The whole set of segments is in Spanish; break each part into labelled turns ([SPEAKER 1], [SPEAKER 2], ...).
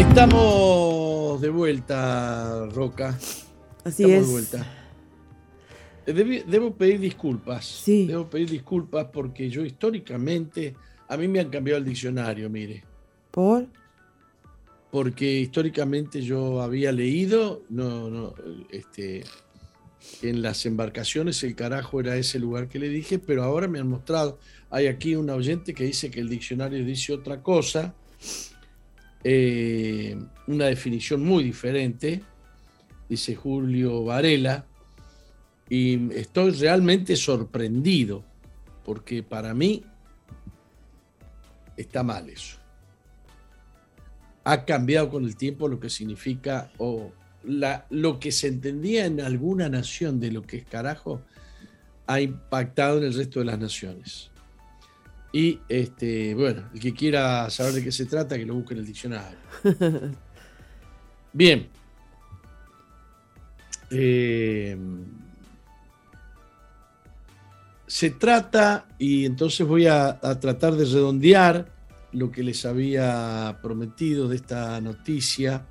[SPEAKER 1] Estamos de vuelta, Roca.
[SPEAKER 2] Así
[SPEAKER 1] Estamos
[SPEAKER 2] es.
[SPEAKER 1] de vuelta. Eh, Debo pedir disculpas.
[SPEAKER 2] Sí.
[SPEAKER 1] Debo pedir disculpas porque yo históricamente, a mí me han cambiado el diccionario, mire.
[SPEAKER 2] ¿Por?
[SPEAKER 1] Porque históricamente yo había leído, no, no, este, en las embarcaciones el carajo era ese lugar que le dije, pero ahora me han mostrado, hay aquí un oyente que dice que el diccionario dice otra cosa, eh, una definición muy diferente, dice Julio Varela, y estoy realmente sorprendido, porque para mí está mal eso. Ha cambiado con el tiempo lo que significa o la, lo que se entendía en alguna nación de lo que es carajo, ha impactado en el resto de las naciones. Y este, bueno, el que quiera saber de qué se trata, que lo busque en el diccionario. Bien. Eh, se trata, y entonces voy a, a tratar de redondear lo que les había prometido de esta noticia,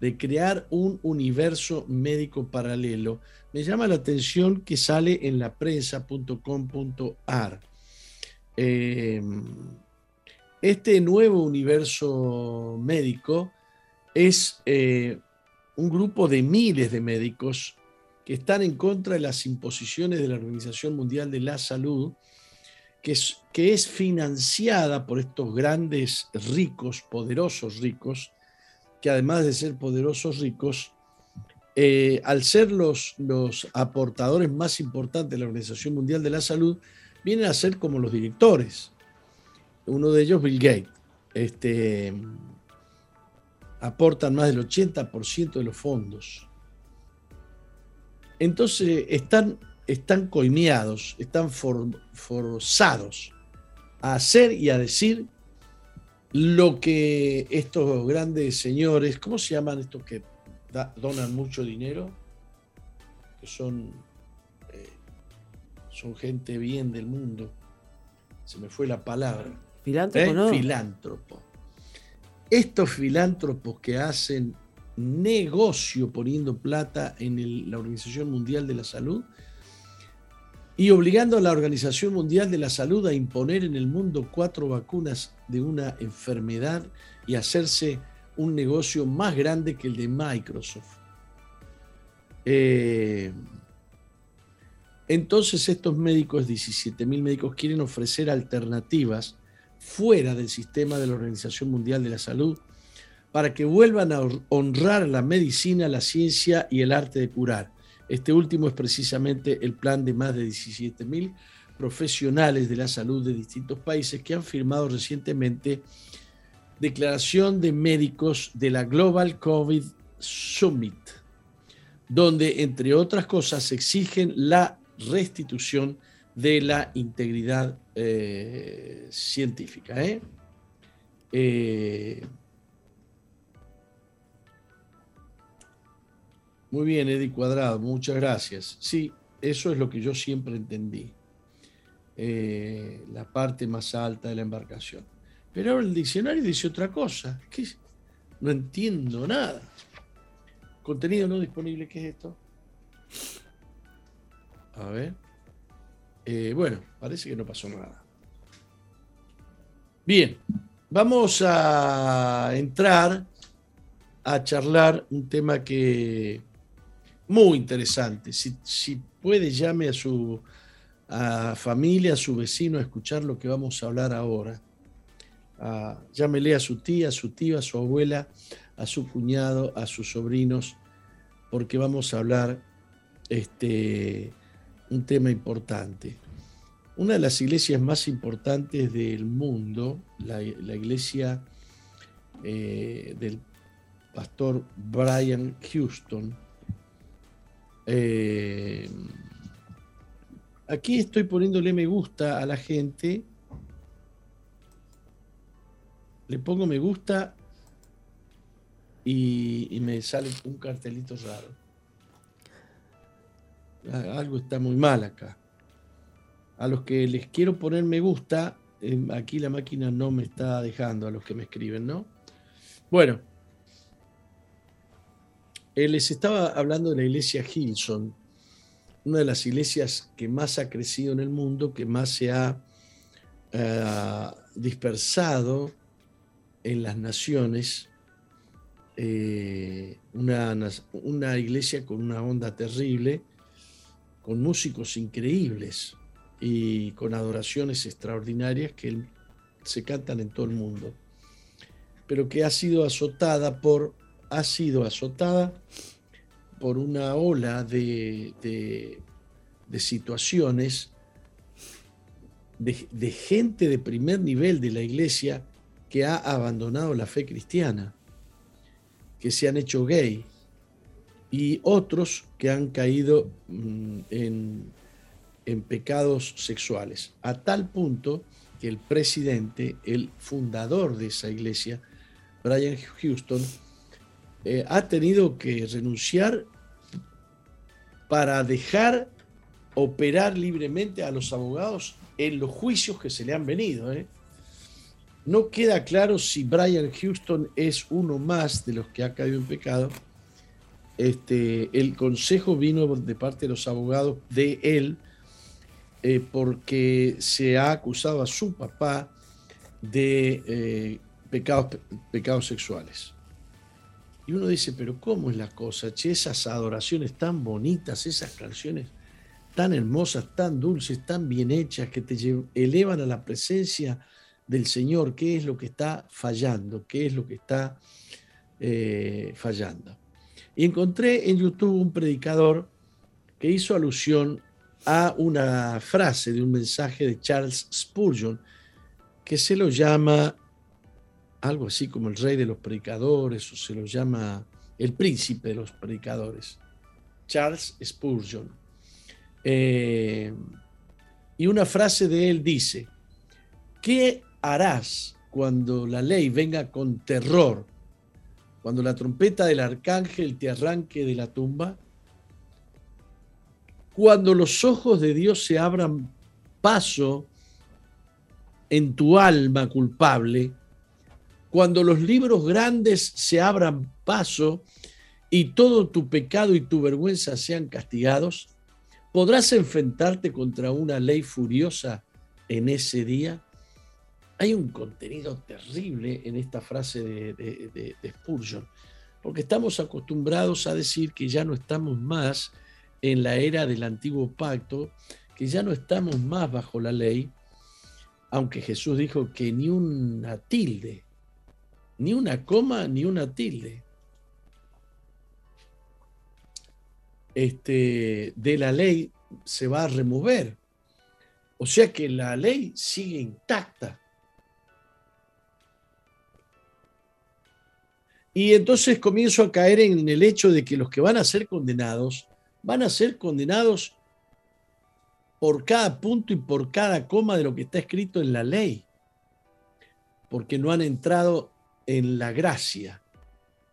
[SPEAKER 1] de crear un universo médico paralelo. Me llama la atención que sale en la prensa.com.ar. Eh, este nuevo universo médico es eh, un grupo de miles de médicos que están en contra de las imposiciones de la Organización Mundial de la Salud, que es, que es financiada por estos grandes ricos, poderosos ricos, que además de ser poderosos ricos, eh, al ser los, los aportadores más importantes de la Organización Mundial de la Salud, vienen a ser como los directores. Uno de ellos, Bill Gates, este, aportan más del 80% de los fondos. Entonces están, están coimeados, están for- forzados a hacer y a decir lo que estos grandes señores, ¿cómo se llaman estos que donan mucho dinero? Que son, son gente bien del mundo. Se me fue la palabra.
[SPEAKER 2] Filántropo,
[SPEAKER 1] ¿eh?
[SPEAKER 2] ¿no?
[SPEAKER 1] Filántropo. Estos filántropos que hacen negocio poniendo plata en el- la Organización Mundial de la Salud y obligando a la Organización Mundial de la Salud a imponer en el mundo cuatro vacunas de una enfermedad y hacerse un negocio más grande que el de Microsoft. Eh, entonces estos médicos, 17 mil médicos, quieren ofrecer alternativas fuera del sistema de la Organización Mundial de la Salud para que vuelvan a honrar la medicina, la ciencia y el arte de curar. Este último es precisamente el plan de más de 17 mil profesionales de la salud de distintos países que han firmado recientemente declaración de médicos de la Global COVID Summit, donde, entre otras cosas, exigen la restitución de la integridad eh, científica. ¿eh? Eh, muy bien, Eddie Cuadrado, muchas gracias. Sí, eso es lo que yo siempre entendí. La parte más alta de la embarcación. Pero ahora el diccionario dice otra cosa. No entiendo nada. Contenido no disponible, ¿qué es esto? A ver. Eh, bueno, parece que no pasó nada. Bien, vamos a entrar a charlar un tema que muy interesante. Si, si puede, llame a su familia, a su vecino a escuchar lo que vamos a hablar ahora. Ah, llámele a su tía, a su tío, a su abuela, a su cuñado, a sus sobrinos, porque vamos a hablar este, un tema importante. Una de las iglesias más importantes del mundo, la, iglesia eh, del pastor Brian Houston, eh, aquí estoy poniéndole me gusta a la gente. Le pongo me gusta y, y me sale un cartelito raro. Ah, Algo está muy mal acá. A los que les quiero poner me gusta, eh, aquí la máquina no me está dejando a los que me escriben, ¿no? Bueno, Eh, les estaba hablando de la iglesia Hilson, una de las iglesias que más ha crecido en el mundo, que más se ha eh, dispersado en las naciones. Una, una iglesia con una onda terrible, con músicos increíbles y con adoraciones extraordinarias que se cantan en todo el mundo, pero que ha sido azotada por ha sido azotada por una ola de, de, situaciones de, de, gente de primer nivel de la iglesia que ha abandonado la fe cristiana, que se han hecho gay, y otros que han caído mm, en, en pecados sexuales, a tal punto que el presidente, el fundador de esa iglesia, Brian Houston, eh, ha tenido que renunciar para dejar operar libremente a los abogados en los juicios que se le han venido. ¿eh? No queda claro si Brian Houston es uno más de los que ha caído en pecado. Este, el consejo vino de parte de los abogados de él eh, porque se ha acusado a su papá de pecados, pecados sexuales. Y uno dice, pero ¿cómo es la cosa? Che, esas adoraciones tan bonitas, esas canciones tan hermosas, tan dulces, tan bien hechas, que te elevan a la presencia del Señor, ¿qué es lo que está fallando? ¿Qué es lo que está eh, fallando? Y encontré en YouTube un predicador que hizo alusión a una frase de un mensaje de Charles Spurgeon, que se lo llama algo así como el rey de los predicadores, o se lo llama el príncipe de los predicadores, Charles Spurgeon. Eh, y una frase de él dice, ¿qué harás cuando la ley venga con terror? Cuando la trompeta del arcángel te arranque de la tumba? Cuando los ojos de Dios se abran paso en tu alma culpable, cuando los libros grandes se abran paso y todo tu pecado y tu vergüenza sean castigados, ¿podrás enfrentarte contra una ley furiosa en ese día? Hay un contenido terrible en esta frase de, de, Spurgeon, porque estamos acostumbrados a decir que ya no estamos más en la era del antiguo pacto, que ya no estamos más bajo la ley, aunque Jesús dijo que ni una tilde ni una coma ni una tilde. Este, de la ley se va a remover. O sea que la ley sigue intacta. Y entonces comienzo a caer en el hecho de que los que van a ser condenados van a ser condenados por cada punto y por cada coma de lo que está escrito en la ley, porque no han entrado en la gracia.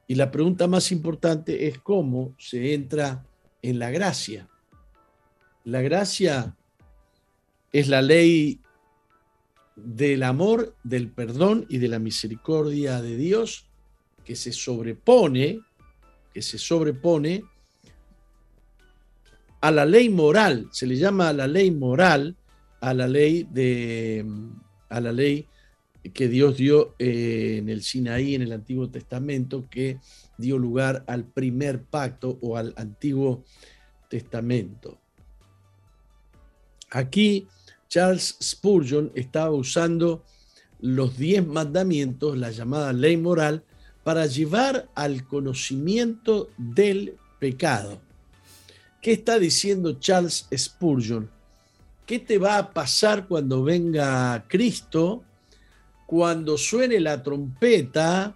[SPEAKER 1] Y la pregunta más importante es cómo se entra en la gracia. La gracia es la ley del amor, del perdón y de la misericordia de Dios que se sobrepone, que se sobrepone a la ley moral, se le llama a la ley moral, a la ley de a la ley que Dios dio eh, en el Sinaí, en el Antiguo Testamento, que dio lugar al primer pacto o al Antiguo Testamento. Aquí Charles Spurgeon estaba usando los diez mandamientos, la llamada ley moral, para llevar al conocimiento del pecado. ¿Qué está diciendo Charles Spurgeon? ¿Qué te va a pasar cuando venga Cristo? cuando suene la trompeta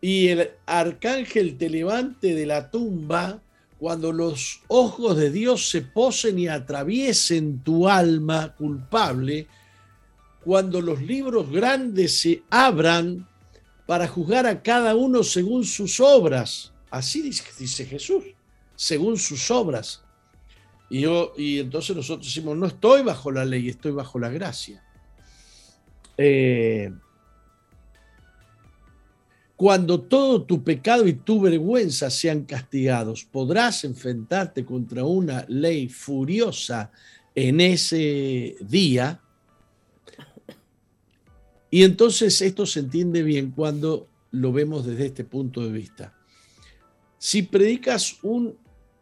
[SPEAKER 1] y el arcángel te levante de la tumba, cuando los ojos de Dios se posen y atraviesen tu alma culpable, cuando los libros grandes se abran para juzgar a cada uno según sus obras. Así dice, Jesús, según sus obras. Y, yo, y entonces nosotros decimos, no estoy bajo la ley, estoy bajo la gracia. Eh, Cuando todo tu pecado y tu vergüenza sean castigados, podrás enfrentarte contra una ley furiosa en ese día. Y entonces esto se entiende bien cuando lo vemos desde este punto de vista. Si predicas un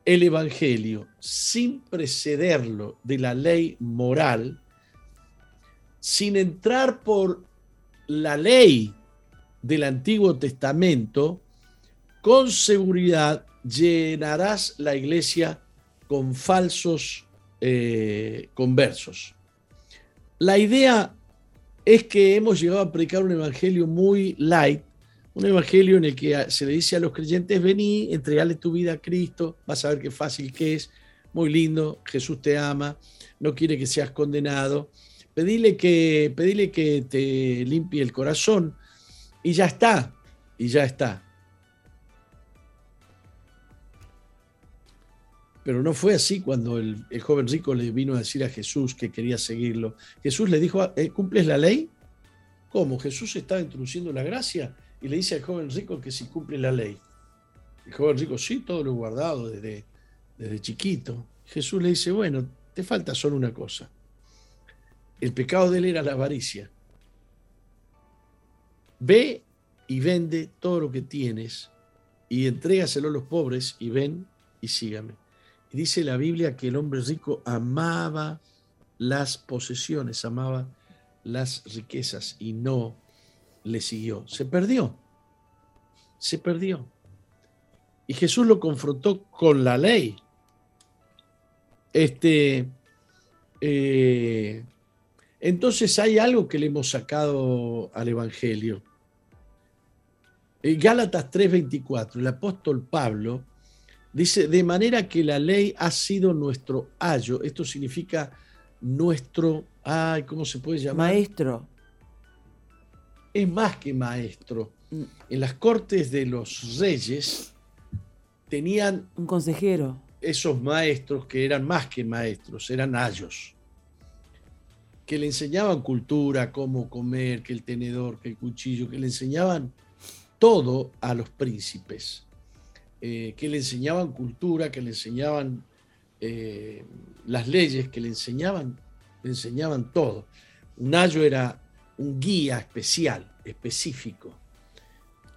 [SPEAKER 1] el evangelio sin precederlo de la ley moral, sin entrar por la ley del Antiguo Testamento, con seguridad llenarás la iglesia con falsos eh, conversos. La idea es que hemos llegado a predicar un evangelio muy light, un evangelio en el que se le dice a los creyentes, vení, entregale tu vida a Cristo, vas a ver qué fácil que es, muy lindo, Jesús te ama, no quiere que seas condenado, pedile que, pedile que te limpie el corazón y ya está, y ya está. Pero no fue así cuando el, joven rico le vino a decir a Jesús que quería seguirlo. Jesús le dijo, eh, ¿cumples la ley? ¿Cómo? Jesús estaba introduciendo la gracia y le dice al joven rico que si cumple la ley. El joven rico, sí, todo lo guardado desde, desde chiquito. Jesús le dice, bueno, te falta solo una cosa. El pecado de él era la avaricia. Ve y vende todo lo que tienes y entrégaselo a los pobres y ven y sígame. Dice la Biblia que el hombre rico amaba las posesiones, amaba las riquezas y no le siguió. Se perdió. Se perdió. Y Jesús lo confrontó con la ley. Este, eh, entonces hay algo que le hemos sacado al Evangelio. En Gálatas 3:24, el apóstol Pablo dice, de manera que la ley ha sido nuestro ayo, esto significa nuestro, ay, ¿cómo se puede llamar?
[SPEAKER 2] Maestro.
[SPEAKER 1] Es más que maestro. Mm. En las cortes de los reyes tenían...
[SPEAKER 2] Un consejero.
[SPEAKER 1] Esos maestros que eran más que maestros, eran ayos que le enseñaban cultura, cómo comer, que el tenedor, que el cuchillo, que le enseñaban todo a los príncipes, eh, que le enseñaban cultura, que le enseñaban eh, las leyes, que le enseñaban, le enseñaban todo. Un ayo era un guía especial, específico,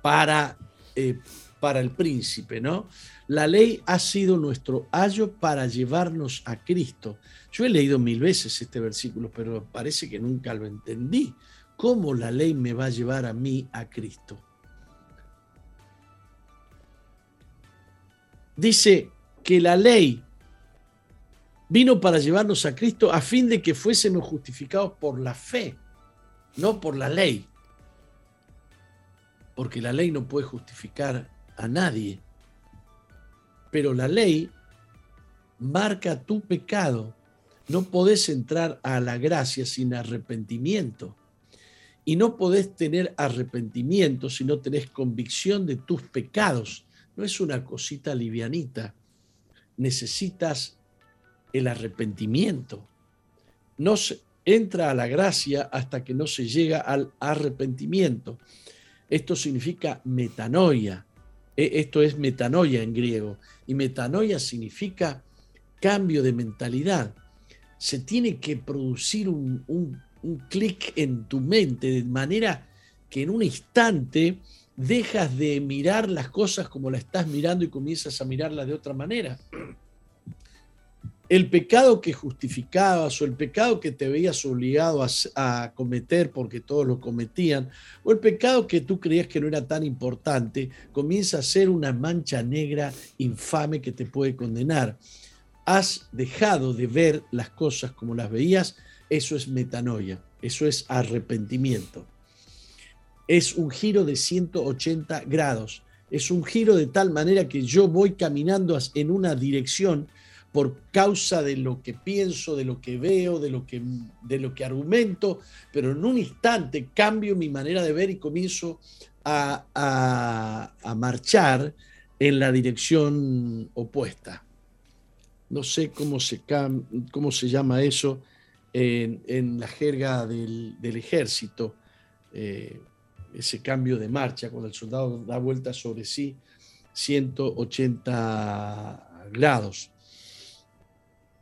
[SPEAKER 1] para, eh, para el príncipe, ¿no? La ley ha sido nuestro ayo para llevarnos a Cristo. Yo he leído mil veces este versículo, pero parece que nunca lo entendí. ¿Cómo la ley me va a llevar a mí a Cristo? Dice que la ley vino para llevarnos a Cristo a fin de que fuésemos justificados por la fe, no por la ley. Porque la ley no puede justificar a nadie pero la ley marca tu pecado. No podés entrar a la gracia sin arrepentimiento. Y no podés tener arrepentimiento si no tenés convicción de tus pecados. No es una cosita livianita. Necesitas el arrepentimiento. No se entra a la gracia hasta que no se llega al arrepentimiento. Esto significa metanoia. E, esto es metanoia en griego. Y metanoia significa cambio de mentalidad. Se tiene que producir un, un, clic en tu mente de manera que en un instante dejas de mirar las cosas como las estás mirando y comienzas a mirarlas de otra manera el pecado que justificabas o el pecado que te veías obligado a, cometer porque todos lo cometían, o el pecado que tú creías que no era tan importante, comienza a ser una mancha negra infame que te puede condenar. Has dejado de ver las cosas como las veías, eso es metanoia, eso es arrepentimiento. Es un giro de 180 grados, es un giro de tal manera que yo voy caminando en una dirección por causa de lo que pienso, de lo que veo, de lo que, de lo que argumento, pero en un instante cambio mi manera de ver y comienzo a, marchar en la dirección opuesta. No sé cómo se, cómo se llama eso en, la jerga del, ejército. Eh, ese cambio de marcha, cuando el soldado da vuelta sobre sí 180 grados.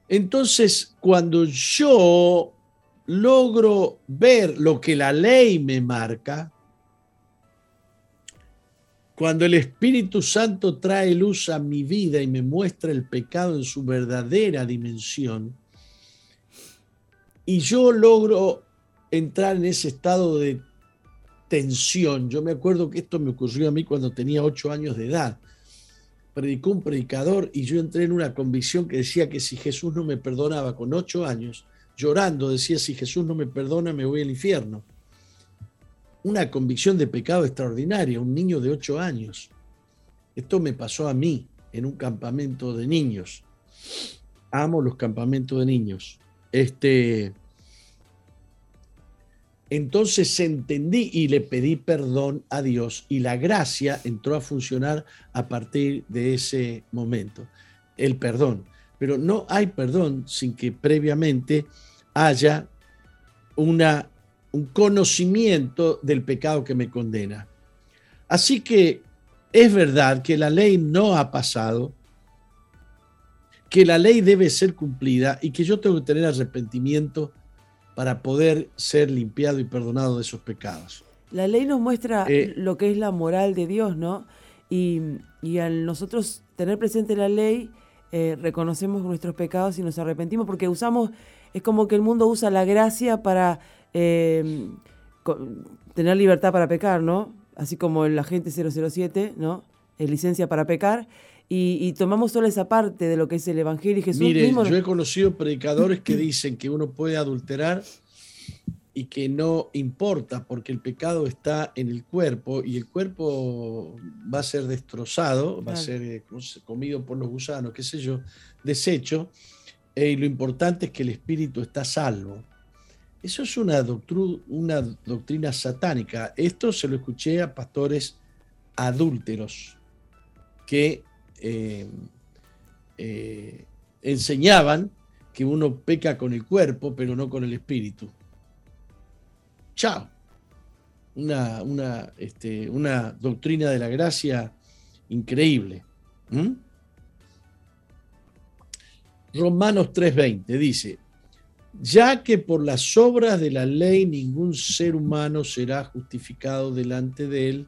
[SPEAKER 1] Entonces, cuando yo logro ver lo que la ley me marca, cuando el Espíritu Santo trae luz a mi vida y me muestra el pecado en su verdadera dimensión, y yo logro entrar en ese estado de tensión. Yo me acuerdo que esto me ocurrió a mí cuando tenía ocho años de edad. Predicó un predicador y yo entré en una convicción que decía que si Jesús no me perdonaba con ocho años, llorando decía, si Jesús no me perdona, me voy al infierno. Una convicción de pecado extraordinaria, un niño de ocho años. Esto me pasó a mí en un campamento de niños. Amo los campamentos de niños. Este, entonces entendí y le pedí perdón a Dios y la gracia entró a funcionar a partir de ese momento. El perdón. Pero no hay perdón sin que previamente haya un conocimiento del pecado que me condena. Así que es verdad que la ley no ha pasado, que la ley debe ser cumplida y que yo tengo que tener arrepentimiento para poder ser limpiado y perdonado de esos pecados.
[SPEAKER 2] La ley nos muestra eh, lo que es la moral de Dios, ¿no? Y, al nosotros tener presente la ley, eh, reconocemos nuestros pecados y nos arrepentimos porque usamos, es como que el mundo usa la gracia para eh, tener libertad para pecar, ¿no? Así como el agente 007, ¿no? Es licencia para pecar y, tomamos solo esa parte de lo que es el Evangelio y Jesús
[SPEAKER 1] Mire, yo he conocido predicadores que dicen que uno puede adulterar y que no importa porque el pecado está en el cuerpo y el cuerpo va a ser destrozado, va a ser eh, comido por los gusanos, qué sé yo, deshecho, eh, y lo importante es que el espíritu está salvo. Eso es una, una doctrina satánica. Esto se lo escuché a pastores adúlteros que eh, eh, enseñaban que uno peca con el cuerpo, pero no con el espíritu. Chao. Una, una, este, una doctrina de la gracia increíble. Romanos 3:20 dice, ya que por las obras de la ley ningún ser humano será justificado delante de él,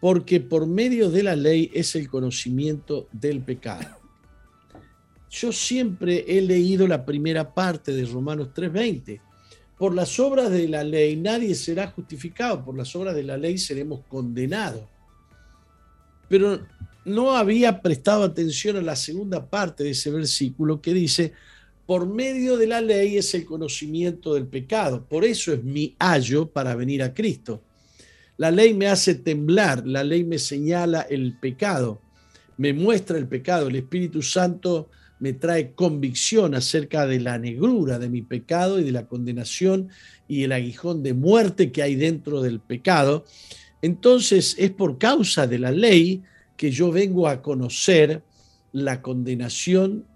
[SPEAKER 1] porque por medio de la ley es el conocimiento del pecado. Yo siempre he leído la primera parte de Romanos 3:20. Por las obras de la ley nadie será justificado, por las obras de la ley seremos condenados. Pero no había prestado atención a la segunda parte de ese versículo que dice, por medio de la ley es el conocimiento del pecado. Por eso es mi ayo para venir a Cristo. La ley me hace temblar, la ley me señala el pecado, me muestra el pecado, el Espíritu Santo me trae convicción acerca de la negrura de mi pecado y de la condenación y el aguijón de muerte que hay dentro del pecado. Entonces es por causa de la ley que yo vengo a conocer la condenación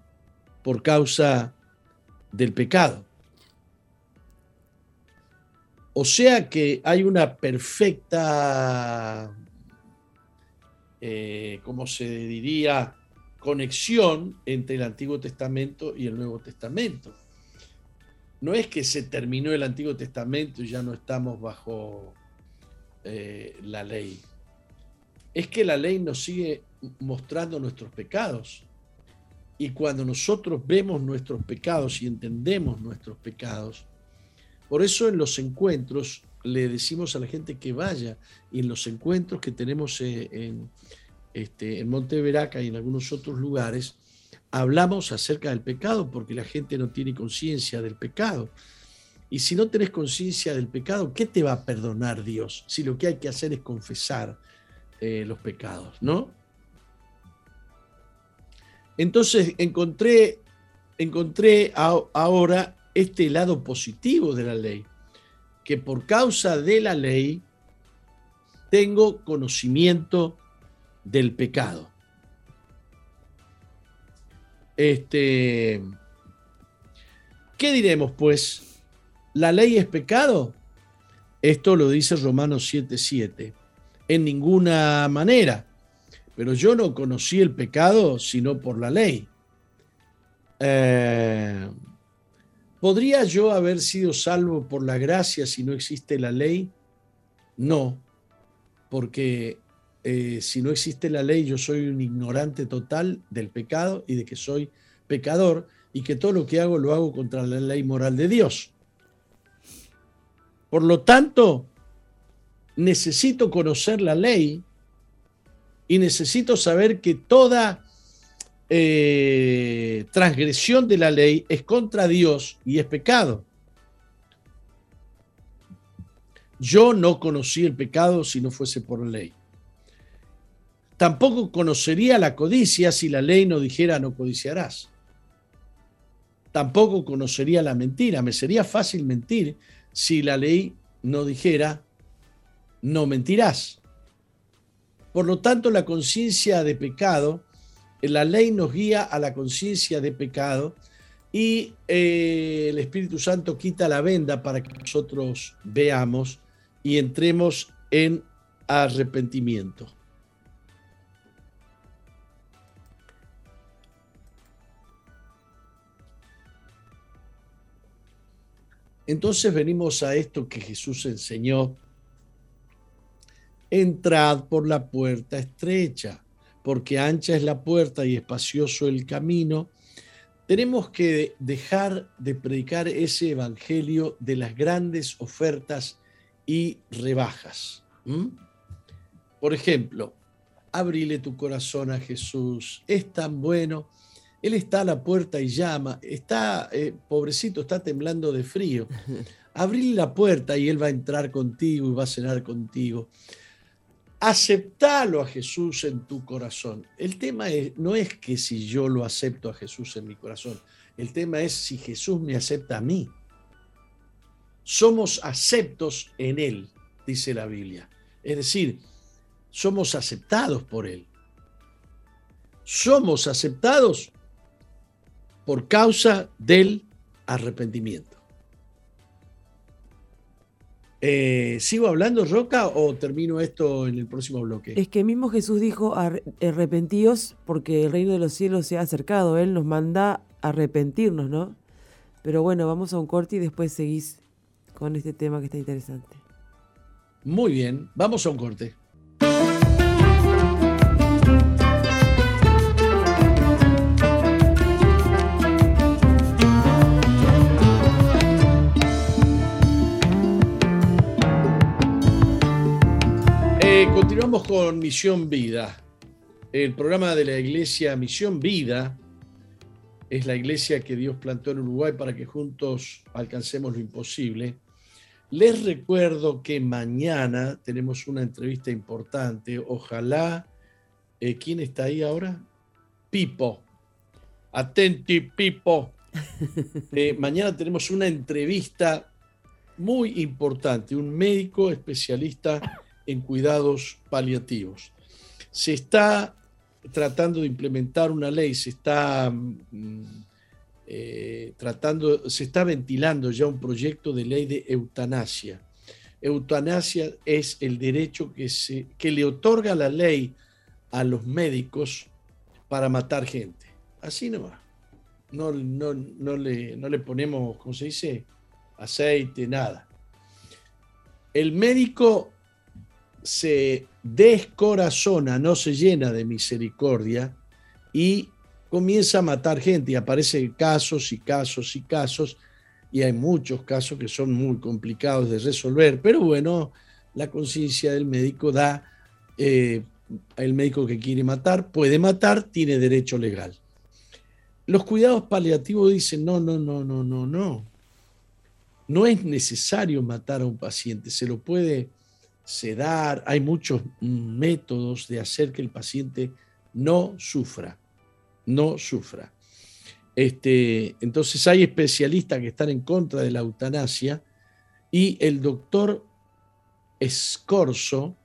[SPEAKER 1] por causa del pecado. O sea que hay una perfecta, eh, ¿cómo se diría?, conexión entre el Antiguo Testamento y el Nuevo Testamento. No es que se terminó el Antiguo Testamento y ya no estamos bajo eh, la ley. Es que la ley nos sigue mostrando nuestros pecados. Y cuando nosotros vemos nuestros pecados y entendemos nuestros pecados, por eso en los encuentros le decimos a la gente que vaya y en los encuentros que tenemos eh, en, este, en Monteveraca y en algunos otros lugares, hablamos acerca del pecado porque la gente no tiene conciencia del pecado. Y si no tenés conciencia del pecado, ¿qué te va a perdonar Dios? Si lo que hay que hacer es confesar eh, los pecados, ¿no? Entonces encontré, encontré ahora este lado positivo de la ley, que por causa de la ley tengo conocimiento del pecado. Este, ¿Qué diremos pues? ¿La ley es pecado? Esto lo dice Romanos 7:7. En ninguna manera. Pero yo no conocí el pecado sino por la ley. Eh, ¿Podría yo haber sido salvo por la gracia si no existe la ley? No, porque eh, si no existe la ley yo soy un ignorante total del pecado y de que soy pecador y que todo lo que hago lo hago contra la ley moral de Dios. Por lo tanto, necesito conocer la ley y necesito saber que toda eh, transgresión de la ley es contra Dios y es pecado. Yo no conocí el pecado si no fuese por ley. Tampoco conocería la codicia si la ley no dijera no codiciarás. Tampoco conocería la mentira. Me sería fácil mentir si la ley no dijera no mentirás. Por lo tanto, la conciencia de pecado, la ley nos guía a la conciencia de pecado y eh, el Espíritu Santo quita la venda para que nosotros veamos y entremos en arrepentimiento. Entonces venimos a esto que Jesús enseñó entrad por la puerta estrecha, porque ancha es la puerta y espacioso el camino. Tenemos que dejar de predicar ese evangelio de las grandes ofertas y rebajas. Por ejemplo, abrile tu corazón a Jesús, es tan bueno. Él está a la puerta y llama, está, eh, pobrecito, está temblando de frío. Abrile la puerta y Él va a entrar contigo y va a cenar contigo aceptalo a Jesús en tu corazón. El tema no es que si yo lo acepto a Jesús en mi corazón, el tema es si Jesús me acepta a mí. Somos aceptos en Él, dice la Biblia. Es decir, somos aceptados por Él. Somos aceptados por causa del arrepentimiento. Eh, ¿Sigo hablando, Roca, o termino esto en el próximo bloque?
[SPEAKER 2] Es que mismo Jesús dijo, arrepentíos porque el reino de los cielos se ha acercado. Él nos manda a arrepentirnos, ¿no? Pero bueno, vamos a un corte y después seguís con este tema que está interesante.
[SPEAKER 1] Muy bien, vamos a un corte. Continuamos con Misión Vida. El programa de la iglesia Misión Vida es la iglesia que Dios plantó en Uruguay para que juntos alcancemos lo imposible. Les recuerdo que mañana tenemos una entrevista importante. Ojalá. Eh, ¿Quién está ahí ahora? Pipo. Atenti, Pipo. Eh, mañana tenemos una entrevista muy importante. Un médico especialista en cuidados paliativos. Se está tratando de implementar una ley, se está mm, eh, tratando, se está ventilando ya un proyecto de ley de eutanasia. Eutanasia es el derecho que, se, que le otorga la ley a los médicos para matar gente. Así no va. No, no, no, le, no le ponemos, ¿cómo se dice? Aceite, nada. El médico se descorazona, no se llena de misericordia y comienza a matar gente y aparecen casos y casos y casos y hay muchos casos que son muy complicados de resolver, pero bueno, la conciencia del médico da, eh, el médico que quiere matar puede matar, tiene derecho legal. Los cuidados paliativos dicen, no, no, no, no, no, no. No es necesario matar a un paciente, se lo puede sedar, hay muchos métodos de hacer que el paciente no sufra, no sufra. Este, entonces hay especialistas que están en contra de la eutanasia y el doctor Escorzo,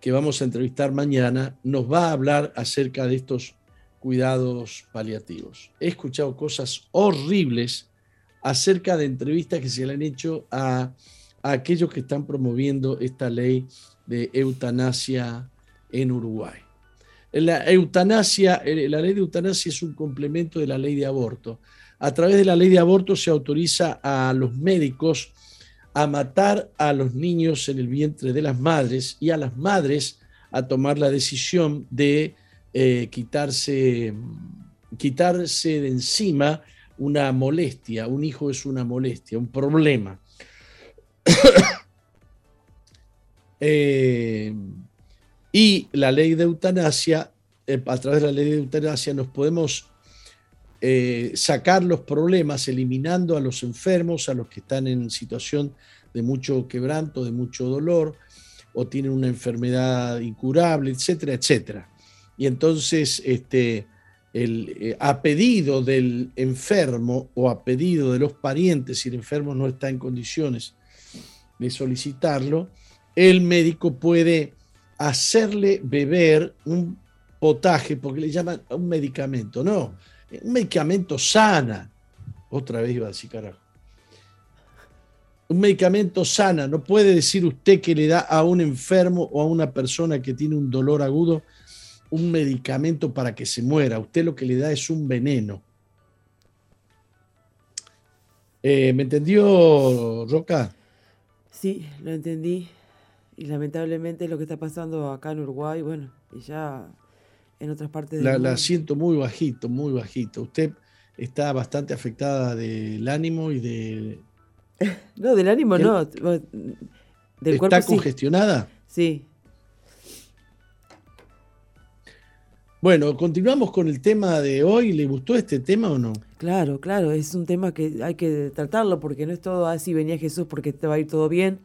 [SPEAKER 1] que vamos a entrevistar mañana, nos va a hablar acerca de estos cuidados paliativos. He escuchado cosas horribles acerca de entrevistas que se le han hecho a a aquellos que están promoviendo esta ley de eutanasia en Uruguay. La eutanasia, eh, la ley de eutanasia es un complemento de la ley de aborto. A través de la ley de aborto se autoriza a los médicos a matar a los niños en el vientre de las madres y a las madres a tomar la decisión de eh, quitarse, quitarse de encima una molestia. Un hijo es una molestia, un problema. Eh, y la ley de eutanasia, eh, a través de la ley de eutanasia nos podemos eh, sacar los problemas eliminando a los enfermos, a los que están en situación de mucho quebranto, de mucho dolor, o tienen una enfermedad incurable, etcétera, etcétera. Y entonces, este, el, a pedido del enfermo o a pedido de los parientes, si el enfermo no está en condiciones de solicitarlo, el médico puede hacerle beber un potaje, porque le llaman un medicamento, no, un medicamento sana. Otra vez iba a decir carajo. Un medicamento sana, no puede decir usted que le da a un enfermo o a una persona que tiene un dolor agudo un medicamento para que se muera. Usted lo que le da es un veneno. Eh, ¿Me entendió, Roca?
[SPEAKER 2] Sí, lo entendí. Y lamentablemente lo que está pasando acá en Uruguay, bueno, y ya en otras partes
[SPEAKER 1] del la, mundo. La siento muy bajito, muy bajito. Usted está bastante afectada del ánimo y de...
[SPEAKER 2] no, del ánimo no. Del
[SPEAKER 1] ¿Está congestionada?
[SPEAKER 2] Sí.
[SPEAKER 1] Bueno, continuamos con el tema de hoy. ¿Le gustó este tema o no?
[SPEAKER 2] Claro, claro, es un tema que hay que tratarlo porque no es todo así, venía Jesús porque te va a ir todo bien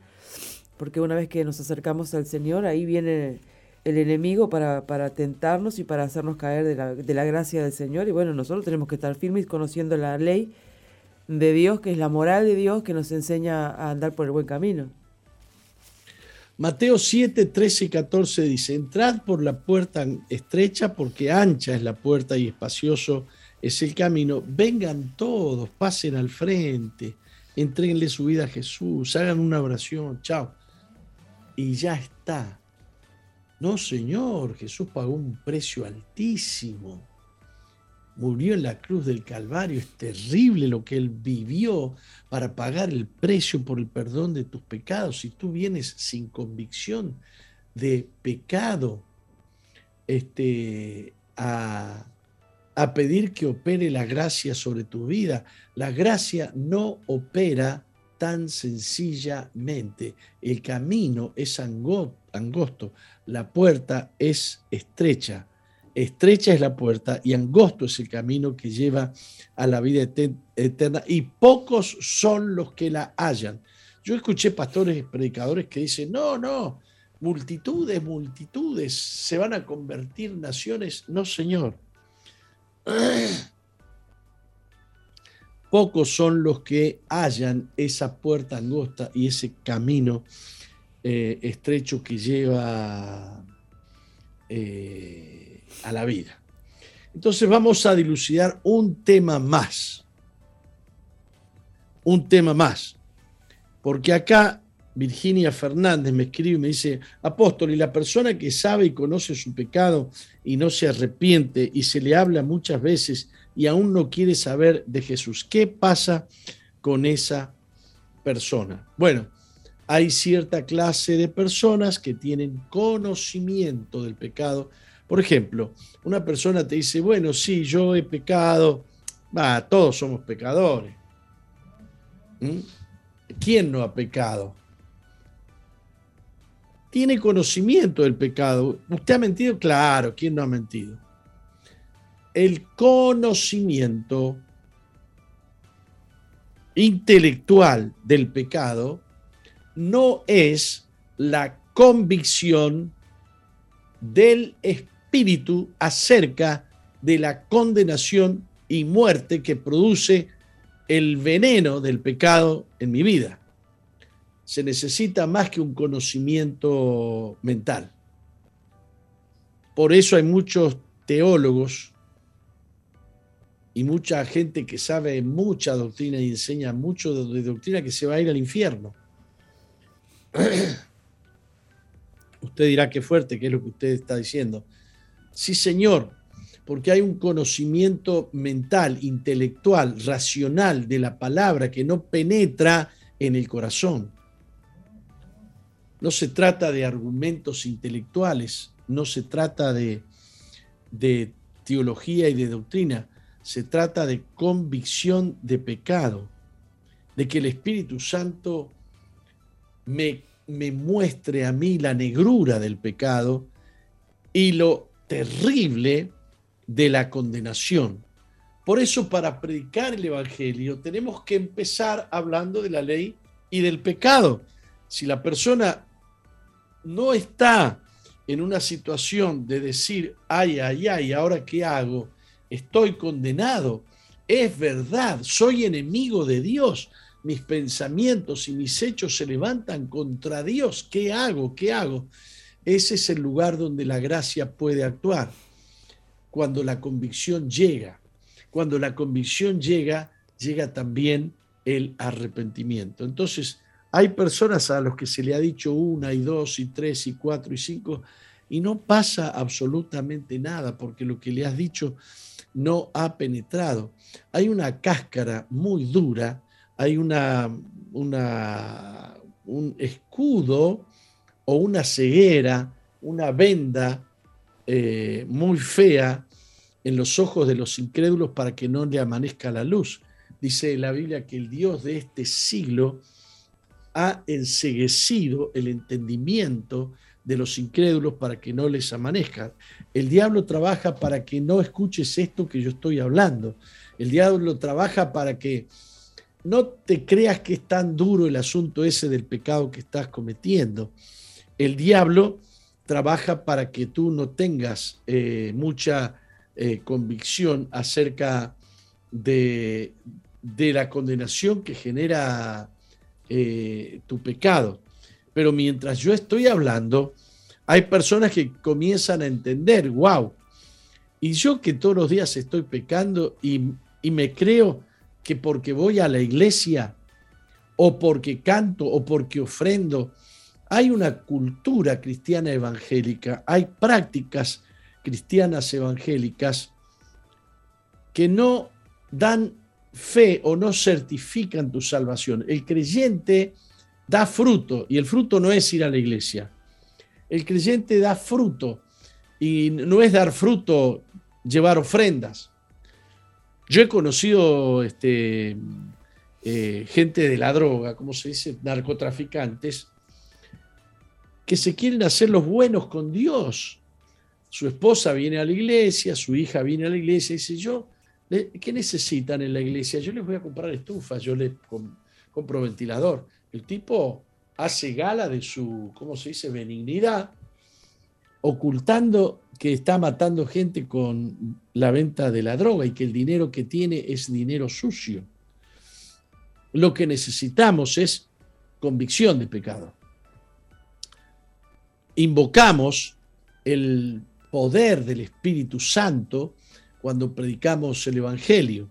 [SPEAKER 2] porque una vez que nos acercamos al Señor, ahí viene el enemigo para, para tentarnos y para hacernos caer de la, de la gracia del Señor. Y bueno, nosotros tenemos que estar firmes conociendo la ley de Dios, que es la moral de Dios que nos enseña a andar por el buen camino.
[SPEAKER 1] Mateo 7, 13 y 14 dice, entrad por la puerta estrecha porque ancha es la puerta y espacioso es el camino. Vengan todos, pasen al frente, entreguenle su vida a Jesús, hagan una oración, chao y ya está. No, Señor, Jesús pagó un precio altísimo. Murió en la cruz del Calvario. Es terrible lo que Él vivió para pagar el precio por el perdón de tus pecados. Si tú vienes sin convicción de pecado este, a, a pedir que opere la gracia sobre tu vida, la gracia no opera tan sencillamente. El camino es angosto, la puerta es estrecha. Estrecha es la puerta y angosto es el camino que lleva a la vida eterna y pocos son los que la hallan. Yo escuché pastores y predicadores que dicen, no, no, multitudes, multitudes, se van a convertir naciones. No, Señor. Pocos son los que hallan esa puerta angosta y ese camino eh, estrecho que lleva eh, a la vida. Entonces vamos a dilucidar un tema más. Un tema más. Porque acá Virginia Fernández me escribe y me dice, apóstol, y la persona que sabe y conoce su pecado y no se arrepiente y se le habla muchas veces y aún no quiere saber de Jesús. ¿Qué pasa con esa persona? Bueno, hay cierta clase de personas que tienen conocimiento del pecado. Por ejemplo, una persona te dice, bueno, sí, yo he pecado, va, todos somos pecadores. ¿Mm? ¿Quién no ha pecado? Tiene conocimiento del pecado. ¿Usted ha mentido? Claro, ¿quién no ha mentido? el conocimiento intelectual del pecado no es la convicción del espíritu acerca de la condenación y muerte que produce el veneno del pecado en mi vida. Se necesita más que un conocimiento mental. Por eso hay muchos teólogos y mucha gente que sabe mucha doctrina y enseña mucho de, doctrina que se va a ir al infierno. Usted dirá qué fuerte, qué es lo que usted está diciendo. Sí, señor, porque hay un conocimiento mental, intelectual, racional de la palabra que no penetra en el corazón. No se trata de argumentos intelectuales, no se trata de, teología y de doctrina, se trata de convicción de pecado, de que el Espíritu Santo me muestre a mí la negrura del pecado y lo terrible de la condenación. Por eso para predicar el Evangelio tenemos que empezar hablando de la ley y del pecado. Si la persona no está en una situación de decir, ay, ay, ay, ¿ahora qué hago? Estoy condenado. Es verdad, soy enemigo de Dios. Mis pensamientos y mis hechos se levantan contra Dios. ¿Qué hago? ¿Qué hago? Ese es el lugar donde la gracia puede actuar cuando la convicción llega. Cuando la convicción llega, llega también el arrepentimiento. Entonces, hay personas a los que se le ha dicho una y dos y tres y cuatro y cinco y no pasa absolutamente nada porque lo que le has dicho no ha penetrado. Hay una cáscara muy dura, hay una, un escudo o una ceguera, una venda eh, muy fea en los ojos de los incrédulos para que no le amanezca la luz. Dice la Biblia que el Dios de este siglo ha enseguecido el entendimiento de los incrédulos para que no les amanezca. El diablo trabaja para que no escuches esto que yo estoy hablando. El diablo trabaja para que no te creas que es tan duro el asunto ese del pecado que estás cometiendo. El diablo trabaja para que tú no tengas eh, mucha eh, convicción acerca de, de, la condenación que genera eh, tu pecado. Pero mientras yo estoy hablando, hay personas que comienzan a entender, wow, y yo que todos los días estoy pecando y, y me creo que porque voy a la iglesia o porque canto o porque ofrendo, hay una cultura cristiana evangélica, hay prácticas cristianas evangélicas que no dan fe o no certifican tu salvación. El creyente da fruto y el fruto no es ir a la iglesia. El creyente da fruto y no es dar fruto llevar ofrendas. Yo he conocido este, eh, gente de la droga, como se dice, narcotraficantes, que se quieren hacer los buenos con Dios. Su esposa viene a la iglesia, su hija viene a la iglesia y dice, yo, ¿qué necesitan en la iglesia? Yo les voy a comprar estufas, yo les compro ventilador. El tipo hace gala de su, ¿cómo se dice?, benignidad, ocultando que está matando gente con la venta de la droga y que el dinero que tiene es dinero sucio. Lo que necesitamos es convicción de pecado invocamos el poder del Espíritu Santo cuando predicamos el Evangelio.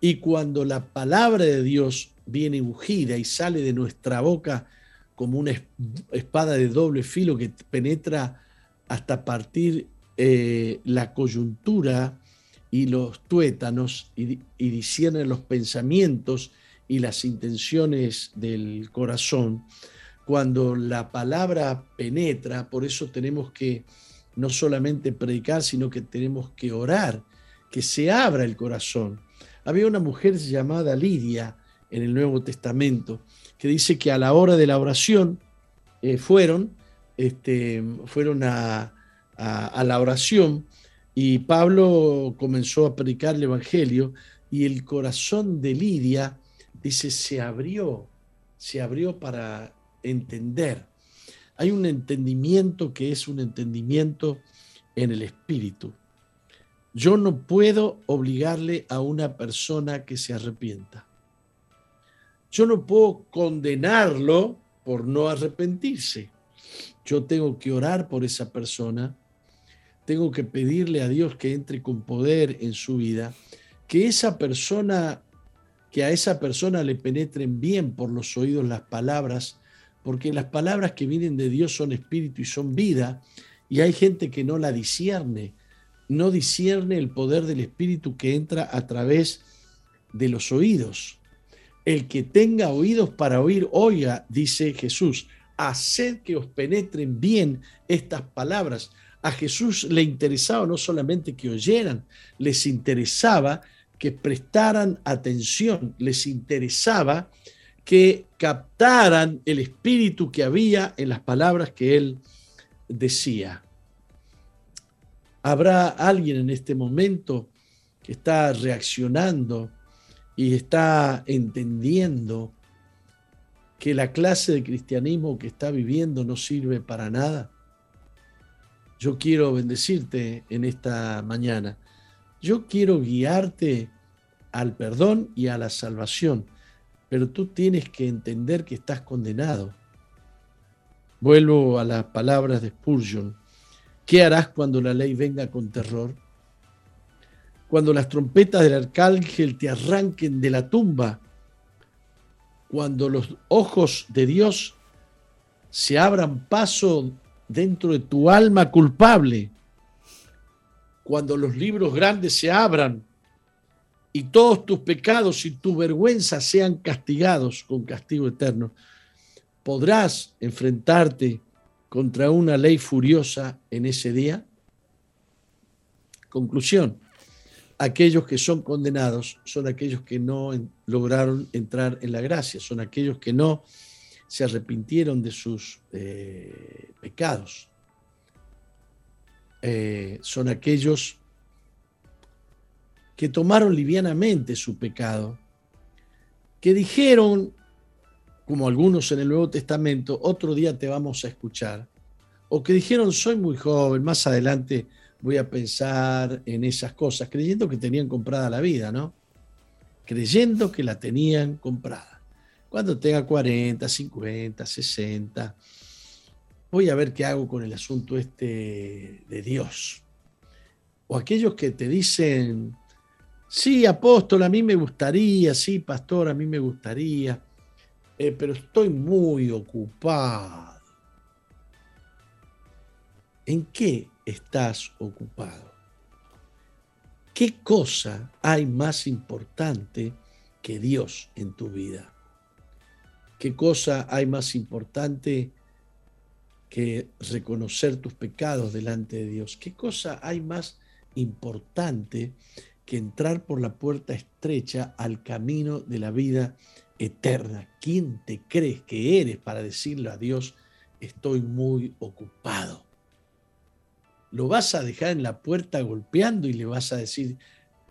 [SPEAKER 1] Y cuando la palabra de Dios viene ungida y sale de nuestra boca como una espada de doble filo que penetra hasta partir eh, la coyuntura y los tuétanos y, y los pensamientos y las intenciones del corazón, cuando la palabra penetra, por eso tenemos que no solamente predicar, sino que tenemos que orar, que se abra el corazón. Había una mujer llamada Lidia en el Nuevo Testamento que dice que a la hora de la oración eh, fueron, este, fueron a, a la oración y Pablo comenzó a predicar el Evangelio y el corazón de Lidia, dice, se abrió, se abrió para entender. Hay un entendimiento que es un entendimiento en el espíritu. Yo no puedo obligarle a una persona que se arrepienta. Yo no puedo condenarlo por no arrepentirse. Yo tengo que orar por esa persona. Tengo que pedirle a Dios que entre con poder en su vida, que esa persona, que a esa persona le penetren bien por los oídos las palabras porque las palabras que vienen de Dios son espíritu y son vida, y hay gente que no la discierne, no discierne el poder del espíritu que entra a través de los oídos. El que tenga oídos para oír, oiga, dice Jesús, haced que os penetren bien estas palabras. A Jesús le interesaba no solamente que oyeran, les interesaba que prestaran atención, les interesaba que captaran el espíritu que había en las palabras que él decía. ¿Habrá alguien en este momento que está reaccionando y está entendiendo que la clase de cristianismo que está viviendo no sirve para nada? Yo quiero bendecirte en esta mañana. Yo quiero guiarte al perdón y a la salvación pero tú tienes que entender que estás condenado. Vuelvo a las palabras de Spurgeon. ¿Qué harás cuando la ley venga con terror? Cuando las trompetas del arcángel te arranquen de la tumba, cuando los ojos de Dios se abran paso dentro de tu alma culpable, cuando los libros grandes se abran y todos tus pecados y tu vergüenza sean castigados con castigo eterno, ¿podrás enfrentarte contra una ley furiosa en ese día? Conclusión, aquellos que son condenados son aquellos que no lograron entrar en la gracia, son aquellos que no se arrepintieron de sus eh, pecados, eh, son aquellos que tomaron livianamente su pecado, que dijeron, como algunos en el Nuevo Testamento, otro día te vamos a escuchar, o que dijeron, soy muy joven, más adelante voy a pensar en esas cosas, creyendo que tenían comprada la vida, ¿no? Creyendo que la tenían comprada. Cuando tenga 40, 50, 60, voy a ver qué hago con el asunto este de Dios. O aquellos que te dicen, Sí, apóstol, a mí me gustaría, sí, pastor, a mí me gustaría, eh, pero estoy muy ocupado. ¿En qué estás ocupado? ¿Qué cosa hay más importante que Dios en tu vida? ¿Qué cosa hay más importante que reconocer tus pecados delante de Dios? ¿Qué cosa hay más importante que entrar por la puerta estrecha al camino de la vida eterna. ¿Quién te crees que eres para decirle a Dios, estoy muy ocupado? ¿Lo vas a dejar en la puerta golpeando y le vas a decir,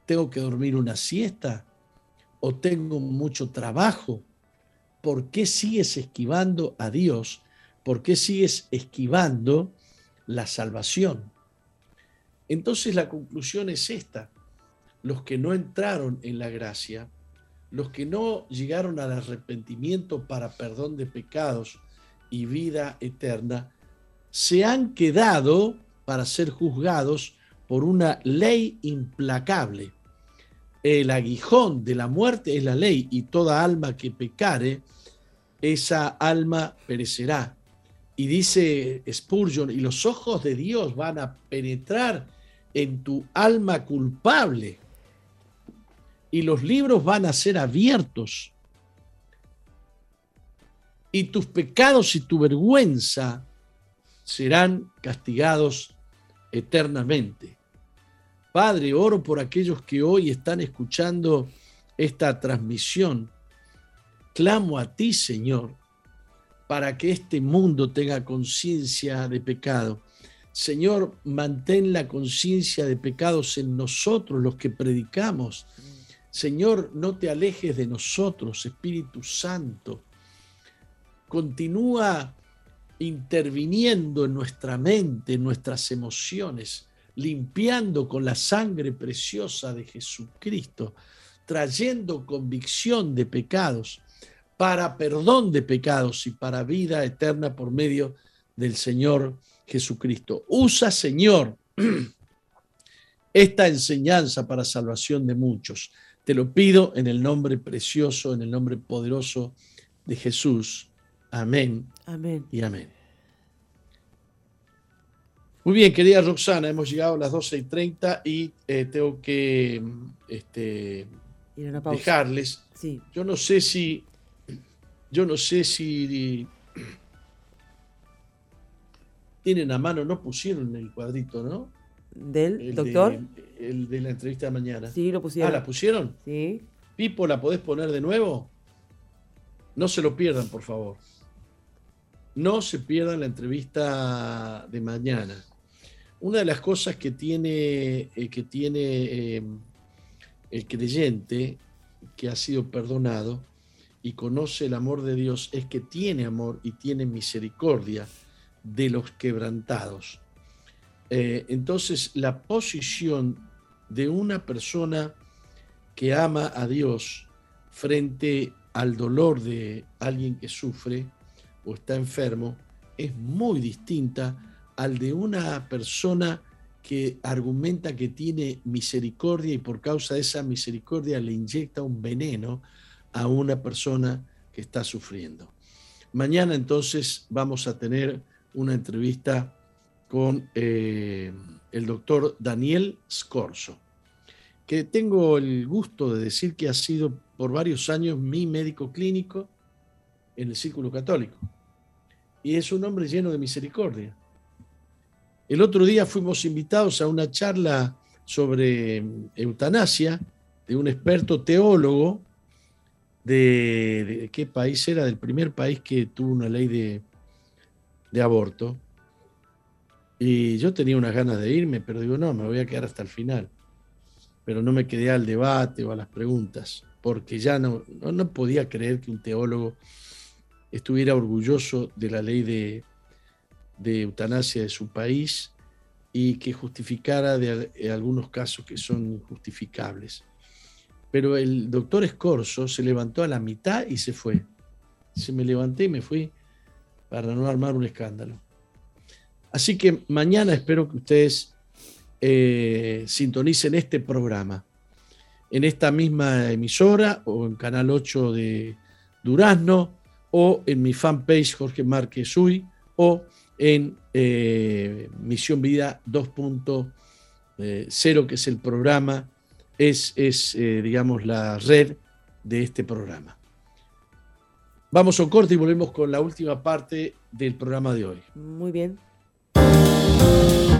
[SPEAKER 1] tengo que dormir una siesta o tengo mucho trabajo? ¿Por qué sigues esquivando a Dios? ¿Por qué sigues esquivando la salvación? Entonces la conclusión es esta los que no entraron en la gracia, los que no llegaron al arrepentimiento para perdón de pecados y vida eterna, se han quedado para ser juzgados por una ley implacable. El aguijón de la muerte es la ley y toda alma que pecare, esa alma perecerá. Y dice Spurgeon, y los ojos de Dios van a penetrar en tu alma culpable y los libros van a ser abiertos. Y tus pecados y tu vergüenza serán castigados eternamente. Padre, oro por aquellos que hoy están escuchando esta transmisión. Clamo a ti, Señor, para que este mundo tenga conciencia de pecado. Señor, mantén la conciencia de pecados en nosotros, los que predicamos Señor, no te alejes de nosotros, Espíritu Santo. Continúa interviniendo en nuestra mente, en nuestras emociones, limpiando con la sangre preciosa de Jesucristo, trayendo convicción de pecados, para perdón de pecados y para vida eterna por medio del Señor Jesucristo. Usa, Señor, esta enseñanza para salvación de muchos. Te lo pido en el nombre precioso, en el nombre poderoso de Jesús. Amén.
[SPEAKER 2] Amén.
[SPEAKER 1] Y amén. Muy bien, querida Roxana, hemos llegado a las 12 y 30 y eh, tengo que este, dejarles.
[SPEAKER 2] Sí.
[SPEAKER 1] Yo no sé si. Yo no sé si. Tienen a mano, no pusieron el cuadrito, ¿no?
[SPEAKER 2] ¿Del doctor?
[SPEAKER 1] el de la entrevista de mañana.
[SPEAKER 2] Sí, lo pusieron.
[SPEAKER 1] Ah, ¿la pusieron?
[SPEAKER 2] Sí.
[SPEAKER 1] Pipo, ¿la podés poner de nuevo? No se lo pierdan, por favor. No se pierdan la entrevista de mañana. Una de las cosas que tiene, eh, que tiene em, el creyente que ha sido perdonado y conoce el amor de Dios es que tiene amor y tiene misericordia de los quebrantados. Eh, entonces, la posición de una persona que ama a Dios frente al dolor de alguien que sufre o está enfermo es muy distinta al de una persona que argumenta que tiene misericordia y por causa de esa misericordia le inyecta un veneno a una persona que está sufriendo. Mañana entonces vamos a tener una entrevista con eh, el doctor Daniel Scorso, que tengo el gusto de decir que ha sido por varios años mi médico clínico en el Círculo Católico. Y es un hombre lleno de misericordia. El otro día fuimos invitados a una charla sobre eutanasia de un experto teólogo de, qué país era, del primer país que tuvo una ley de aborto. Y yo tenía unas ganas de irme, pero digo, no, me voy a quedar hasta el final. Pero no me quedé al debate o a las preguntas, porque ya no, no, podía creer que un teólogo estuviera orgulloso de la ley de, de eutanasia de su país y que justificara de, algunos casos que son injustificables. Pero el doctor Escorzo se levantó a la mitad y se fue. Se me levanté y me fui para no armar un escándalo. Así que mañana espero que ustedes eh, sintonicen este programa en esta misma emisora o en Canal 8 de Durazno o en mi fanpage Jorge Márquez Uy o en eh, Misión Vida 2.0, eh, que es el programa, es, es digamos, la red de este programa. Vamos a un corte y volvemos con la última parte del programa de hoy.
[SPEAKER 2] Muy bien.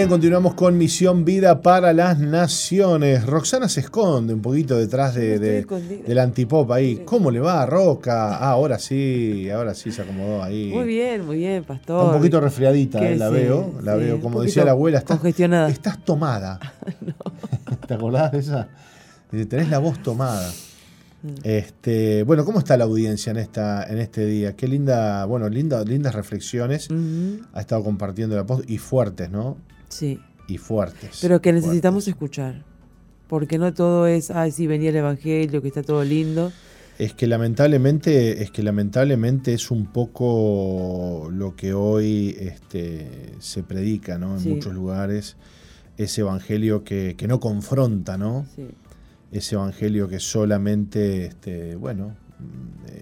[SPEAKER 3] Bien, continuamos con Misión Vida para las Naciones. Roxana se esconde un poquito detrás de, del antipop ahí. ¿Cómo le va a Roca? Ah, ahora sí, ahora sí se acomodó ahí.
[SPEAKER 2] Muy bien, muy bien, pastor.
[SPEAKER 1] Está un poquito resfriadita, eh, la veo. La veo, como decía la abuela, estás, estás tomada. ¿Te acordás de esa? Tenés la voz tomada. Mm. Este, bueno, ¿cómo está la audiencia en esta en este día? Qué linda, bueno, linda, lindas reflexiones. Ha estado compartiendo la voz y fuertes, ¿no?
[SPEAKER 2] Sí.
[SPEAKER 1] Y fuertes.
[SPEAKER 2] Pero que necesitamos escuchar. porque no todo es, ay, sí, venía el Evangelio, que está todo lindo.
[SPEAKER 4] Es que lamentablemente, es que lamentablemente es un poco lo que hoy este, se predica, ¿no? En muchos lugares, ese evangelio que, no confronta, ¿no? Ese evangelio que solamente, este, bueno,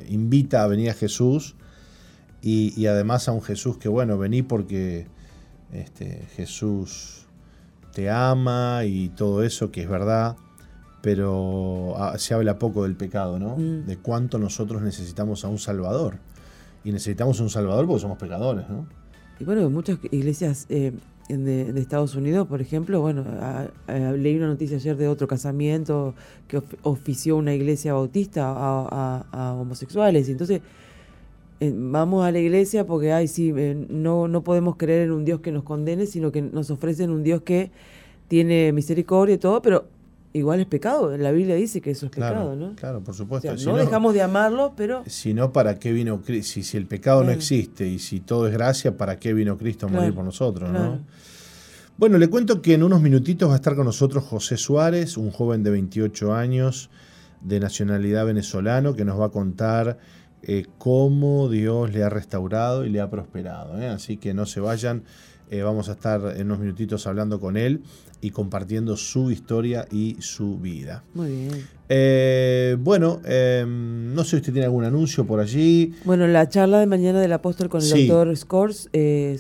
[SPEAKER 4] invita a venir a Jesús y, además a un Jesús que, bueno, vení porque este, Jesús te ama y todo eso, que es verdad pero ah, se habla poco del pecado, ¿no? Mm. De cuánto nosotros necesitamos a un Salvador. Y necesitamos un Salvador porque somos pecadores, ¿no?
[SPEAKER 2] Y bueno, muchas iglesias eh, de, Estados Unidos, por ejemplo, bueno, leí una noticia ayer de otro casamiento que ofició una iglesia bautista a, homosexuales. Y entonces eh, vamos a la iglesia porque, ay, sí, eh, no, no podemos creer en un Dios que nos condene, sino que nos ofrecen un Dios que tiene misericordia y todo, pero igual es pecado. La Biblia dice que eso es pecado, ¿no?
[SPEAKER 4] Claro, por supuesto.
[SPEAKER 2] no, dejamos de amarlo, pero...
[SPEAKER 4] Si no, ¿para qué vino Cristo? Si, si el pecado no existe y si todo es gracia, ¿para qué vino Cristo a morir por nosotros, no? Bueno, le cuento que en unos minutitos va a estar con nosotros José Suárez, un joven de 28 años de nacionalidad venezolano, que nos va a contar eh, cómo Dios le ha restaurado y le ha prosperado. ¿eh? Así que no se vayan, eh, vamos a estar en unos minutitos hablando con él y compartiendo su historia y su vida.
[SPEAKER 2] Muy bien.
[SPEAKER 4] Eh, bueno, no sé si usted tiene algún anuncio por allí.
[SPEAKER 2] Bueno, la charla de mañana del apóstol con el doctor Scors. Eh,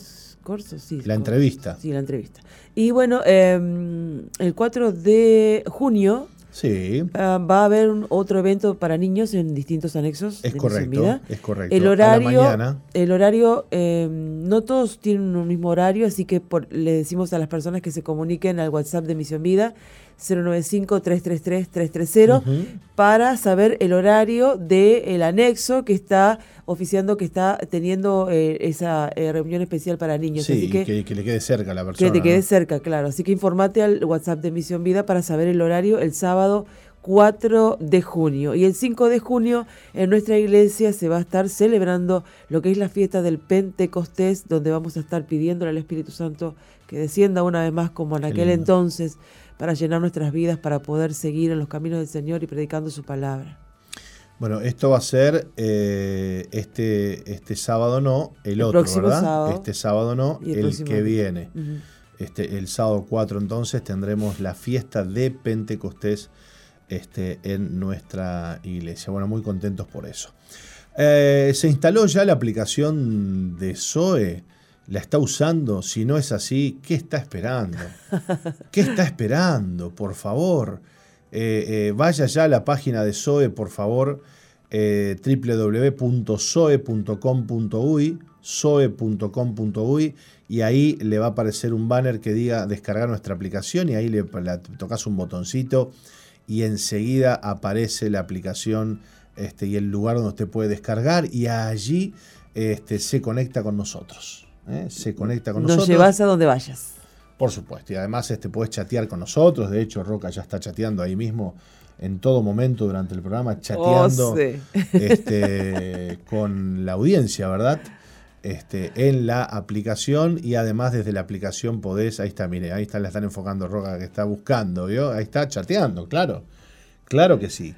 [SPEAKER 2] sí,
[SPEAKER 4] la entrevista.
[SPEAKER 2] Sí, la entrevista. Y bueno, el 4 de junio
[SPEAKER 4] Sí.
[SPEAKER 2] Ah, va a haber otro evento para niños en distintos anexos.
[SPEAKER 4] Es correcto. Es correcto.
[SPEAKER 2] El horario, el horario, em, no todos tienen un mismo horario, así que le decimos a las personas que se comuniquen al WhatsApp de Misión Vida 095-333-330 para saber el horario del anexo que está oficiando, que está teniendo eh, esa eh, reunión especial para niños.
[SPEAKER 4] Sí, que, que, le quede cerca la persona.
[SPEAKER 2] Que te quede cerca, claro. Así que informate al WhatsApp de Misión Vida para saber el horario el sábado 4 de junio. Y el 5 de junio en nuestra iglesia se va a estar celebrando lo que es la fiesta del Pentecostés, donde vamos a estar pidiéndole al Espíritu Santo que descienda una vez más como en aquel entonces para llenar nuestras vidas, para poder seguir en los caminos del Señor y predicando su palabra.
[SPEAKER 4] Bueno, esto va a ser eh, este, este sábado no, el, otro, ¿verdad? este sábado no, el, que viene. este, el sábado 4 entonces tendremos la fiesta de Pentecostés este, en nuestra iglesia. Bueno, muy contentos por eso. Eh, se instaló ya la aplicación de Zoe la está usando, si no es así, ¿qué está esperando? ¿Qué está esperando? Por favor, eh, eh, vaya ya a la página de SOE, por favor, eh, www.soe.com.uy, soe.com.uy, y ahí le va a aparecer un banner que diga descargar nuestra aplicación y ahí le, tocas un botoncito y enseguida aparece la aplicación este, y el lugar donde usted puede descargar y allí este, se conecta con nosotros. ¿Eh? se conecta con nosotros.
[SPEAKER 2] Nos llevas a donde vayas.
[SPEAKER 4] Por supuesto, y además este, puedes chatear con nosotros. De hecho, Roca ya está chateando ahí mismo en todo momento durante el programa, chateando oh, este, con la audiencia, ¿verdad? Este, en la aplicación y además desde la aplicación podés, ahí está, mire, ahí está, la están enfocando Roca que está buscando, ¿vio? Ahí está chateando, claro, claro que sí.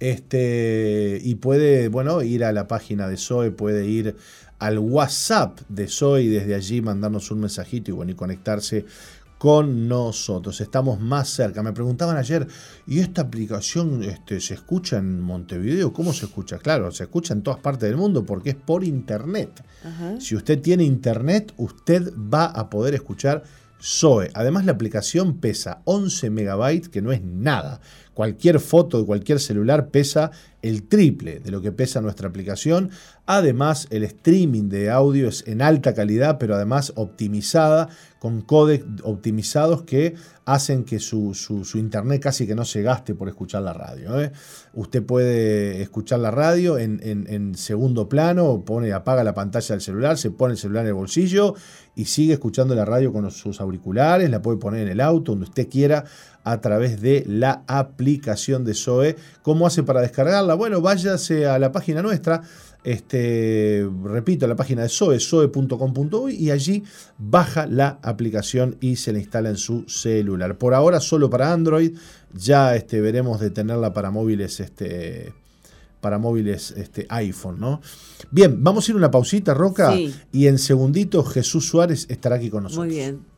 [SPEAKER 4] Este, y puede, bueno, ir a la página de Zoe, puede ir al WhatsApp de Zoe y desde allí mandarnos un mensajito y bueno, y conectarse con nosotros. Estamos más cerca. Me preguntaban ayer, ¿y esta aplicación este, se escucha en Montevideo? ¿Cómo se escucha? Claro, se escucha en todas partes del mundo porque es por internet. Si usted tiene internet, usted va a poder escuchar Zoe. Además, la aplicación pesa 11 megabytes, que no es nada. Cualquier foto de cualquier celular pesa el triple de lo que pesa nuestra aplicación. Además, el streaming de audio es en alta calidad, pero además optimizada, con códex optimizados que hacen que su, internet casi que no se gaste por escuchar la radio. ¿eh? Usted puede escuchar la radio en, segundo plano, pone, apaga la pantalla del celular, se pone el celular en el bolsillo y sigue escuchando la radio con sus auriculares, la puede poner en el auto, donde usted quiera, a través de la aplicación de Zoe. ¿Cómo hace para descargarla? Bueno, váyase a la página nuestra este, repito, la página de SOE, soe.com.uy y allí baja la aplicación y se la instala en su celular. Por ahora solo para Android, ya este, veremos de tenerla para móviles, este, para móviles este, iPhone, ¿no? Bien, vamos a ir una pausita, Roca, y en segundito Jesús Suárez estará aquí con nosotros.
[SPEAKER 2] Muy bien.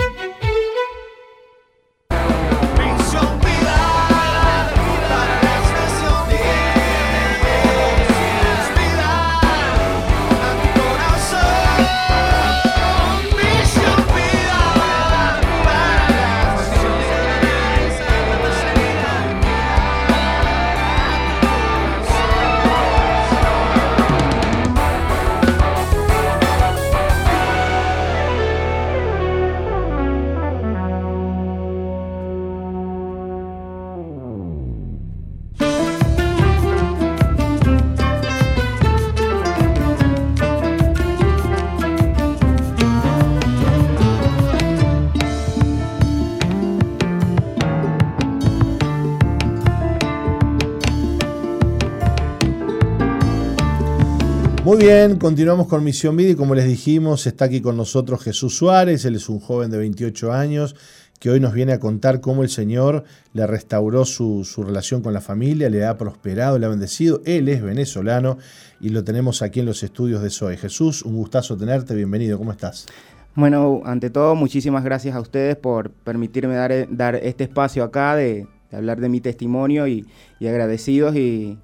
[SPEAKER 4] Bien, continuamos con Misión Vida y como les dijimos, está aquí con nosotros Jesús Suárez, él es un joven de 28 años que hoy nos viene a contar cómo el Señor le restauró su, relación con la familia, le ha prosperado, le ha bendecido. Él es venezolano y lo tenemos aquí en los estudios de SOE. Jesús, un gustazo tenerte, bienvenido, ¿cómo estás?
[SPEAKER 5] Bueno, ante todo, muchísimas gracias a ustedes por permitirme dar, dar este espacio acá de, hablar de mi testimonio y, agradecidos y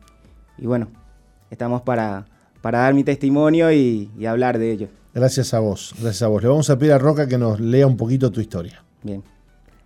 [SPEAKER 5] bueno, estamos para para dar mi testimonio y, hablar de ello.
[SPEAKER 4] Gracias a vos, gracias a vos. Le vamos a pedir a Roca que nos lea un poquito tu historia.
[SPEAKER 5] Bien.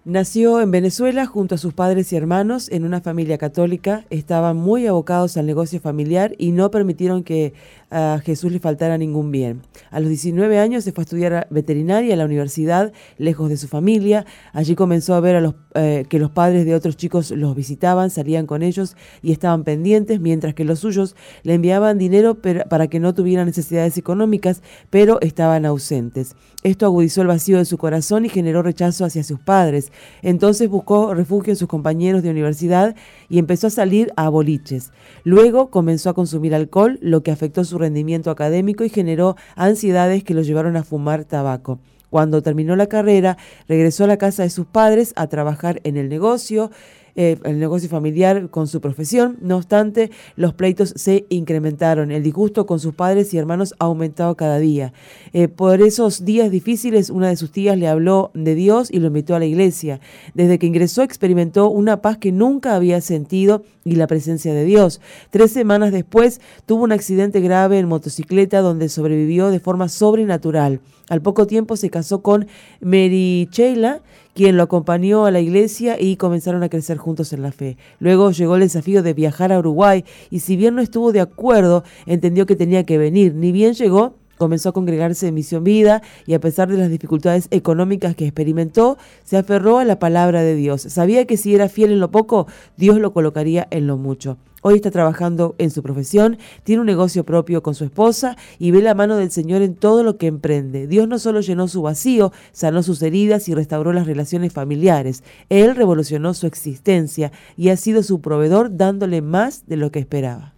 [SPEAKER 2] Nació en Venezuela junto a sus padres y hermanos en una familia católica. Estaban muy abocados al negocio familiar y no permitieron que a Jesús le faltara ningún bien. A los 19 años se fue a estudiar veterinaria a la universidad, lejos de su familia. Allí comenzó a ver a los, eh, que los padres de otros chicos los visitaban, salían con ellos y estaban pendientes, mientras que los suyos le enviaban dinero para que no tuvieran necesidades económicas, pero estaban ausentes. Esto agudizó el vacío de su corazón y generó rechazo hacia sus padres. Entonces buscó refugio en sus compañeros de universidad y empezó a salir a boliches. Luego comenzó a consumir alcohol, lo que afectó su rendimiento académico y generó ansiedades que lo llevaron a fumar tabaco. Cuando terminó la carrera, regresó a la casa de sus padres a trabajar en el negocio, eh, el negocio familiar con su profesión. No obstante, los pleitos se incrementaron. El disgusto con sus padres y hermanos ha aumentado cada día. Eh, por esos días difíciles, una de sus tías le habló de Dios y lo invitó a la iglesia. Desde que ingresó, experimentó una paz que nunca había sentido y la presencia de Dios. Tres semanas después, tuvo un accidente grave en motocicleta donde sobrevivió de forma sobrenatural. Al poco tiempo se casó con Mary Sheila quien lo acompañó a la iglesia y comenzaron a crecer juntos en la fe. Luego llegó el desafío de viajar a Uruguay y si bien no estuvo de acuerdo, entendió que tenía que venir. Ni bien llegó, comenzó a congregarse en Misión Vida y a pesar de las dificultades económicas que experimentó, se aferró a la palabra de Dios. Sabía que si era fiel en lo poco, Dios lo colocaría en lo mucho. Hoy está trabajando en su profesión, tiene un negocio propio con su esposa y ve la mano del Señor en todo lo que emprende. Dios no solo llenó su vacío, sanó sus heridas y restauró las relaciones familiares. Él revolucionó su existencia y ha sido su proveedor dándole más de lo que esperaba.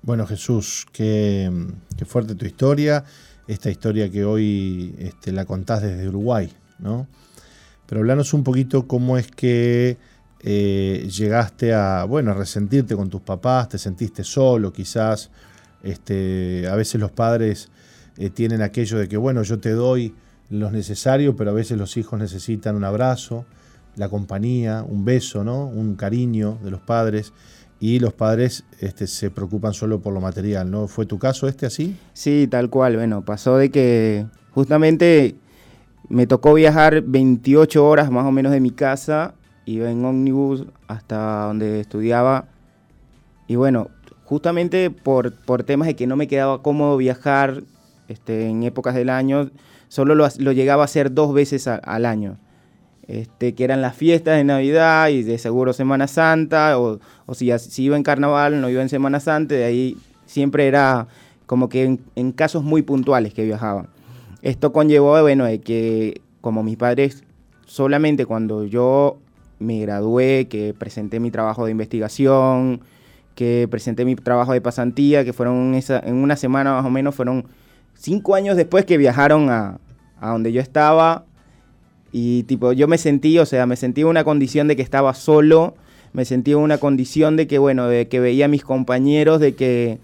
[SPEAKER 4] Bueno Jesús, qué, fuerte tu historia, esta historia que hoy este, la contás desde Uruguay, ¿no? Pero hablanos un poquito cómo es que eh, llegaste a, bueno, a resentirte con tus papás, te sentiste solo quizás. Este, a veces los padres eh, tienen aquello de que, bueno, yo te doy lo necesario, pero a veces los hijos necesitan un abrazo, la compañía, un beso, ¿no? Un cariño de los padres. Y los padres este, se preocupan solo por lo material, ¿no? ¿Fue tu caso este así?
[SPEAKER 5] Sí, tal cual. Bueno, pasó de que justamente me tocó viajar 28 horas más o menos de mi casa, iba en ómnibus hasta donde estudiaba. Y bueno, justamente por, por temas de que no me quedaba cómodo viajar este, en épocas del año, solo lo, llegaba a hacer dos veces al año. Este, que eran las fiestas de Navidad y de seguro Semana Santa, o, si, si, iba en Carnaval, no iba en Semana Santa, de ahí siempre era como que en, en casos muy puntuales que viajaba. Esto conllevó, bueno, de que como mis padres, solamente cuando yo me gradué, que presenté mi trabajo de investigación, que presenté mi trabajo de pasantía, que fueron en una semana más o menos, fueron cinco años después que viajaron a, a donde yo estaba. Y tipo, yo me sentí, o sea, me sentí en una condición de que estaba solo, me sentí en una condición de que, bueno, de que veía a mis compañeros, de que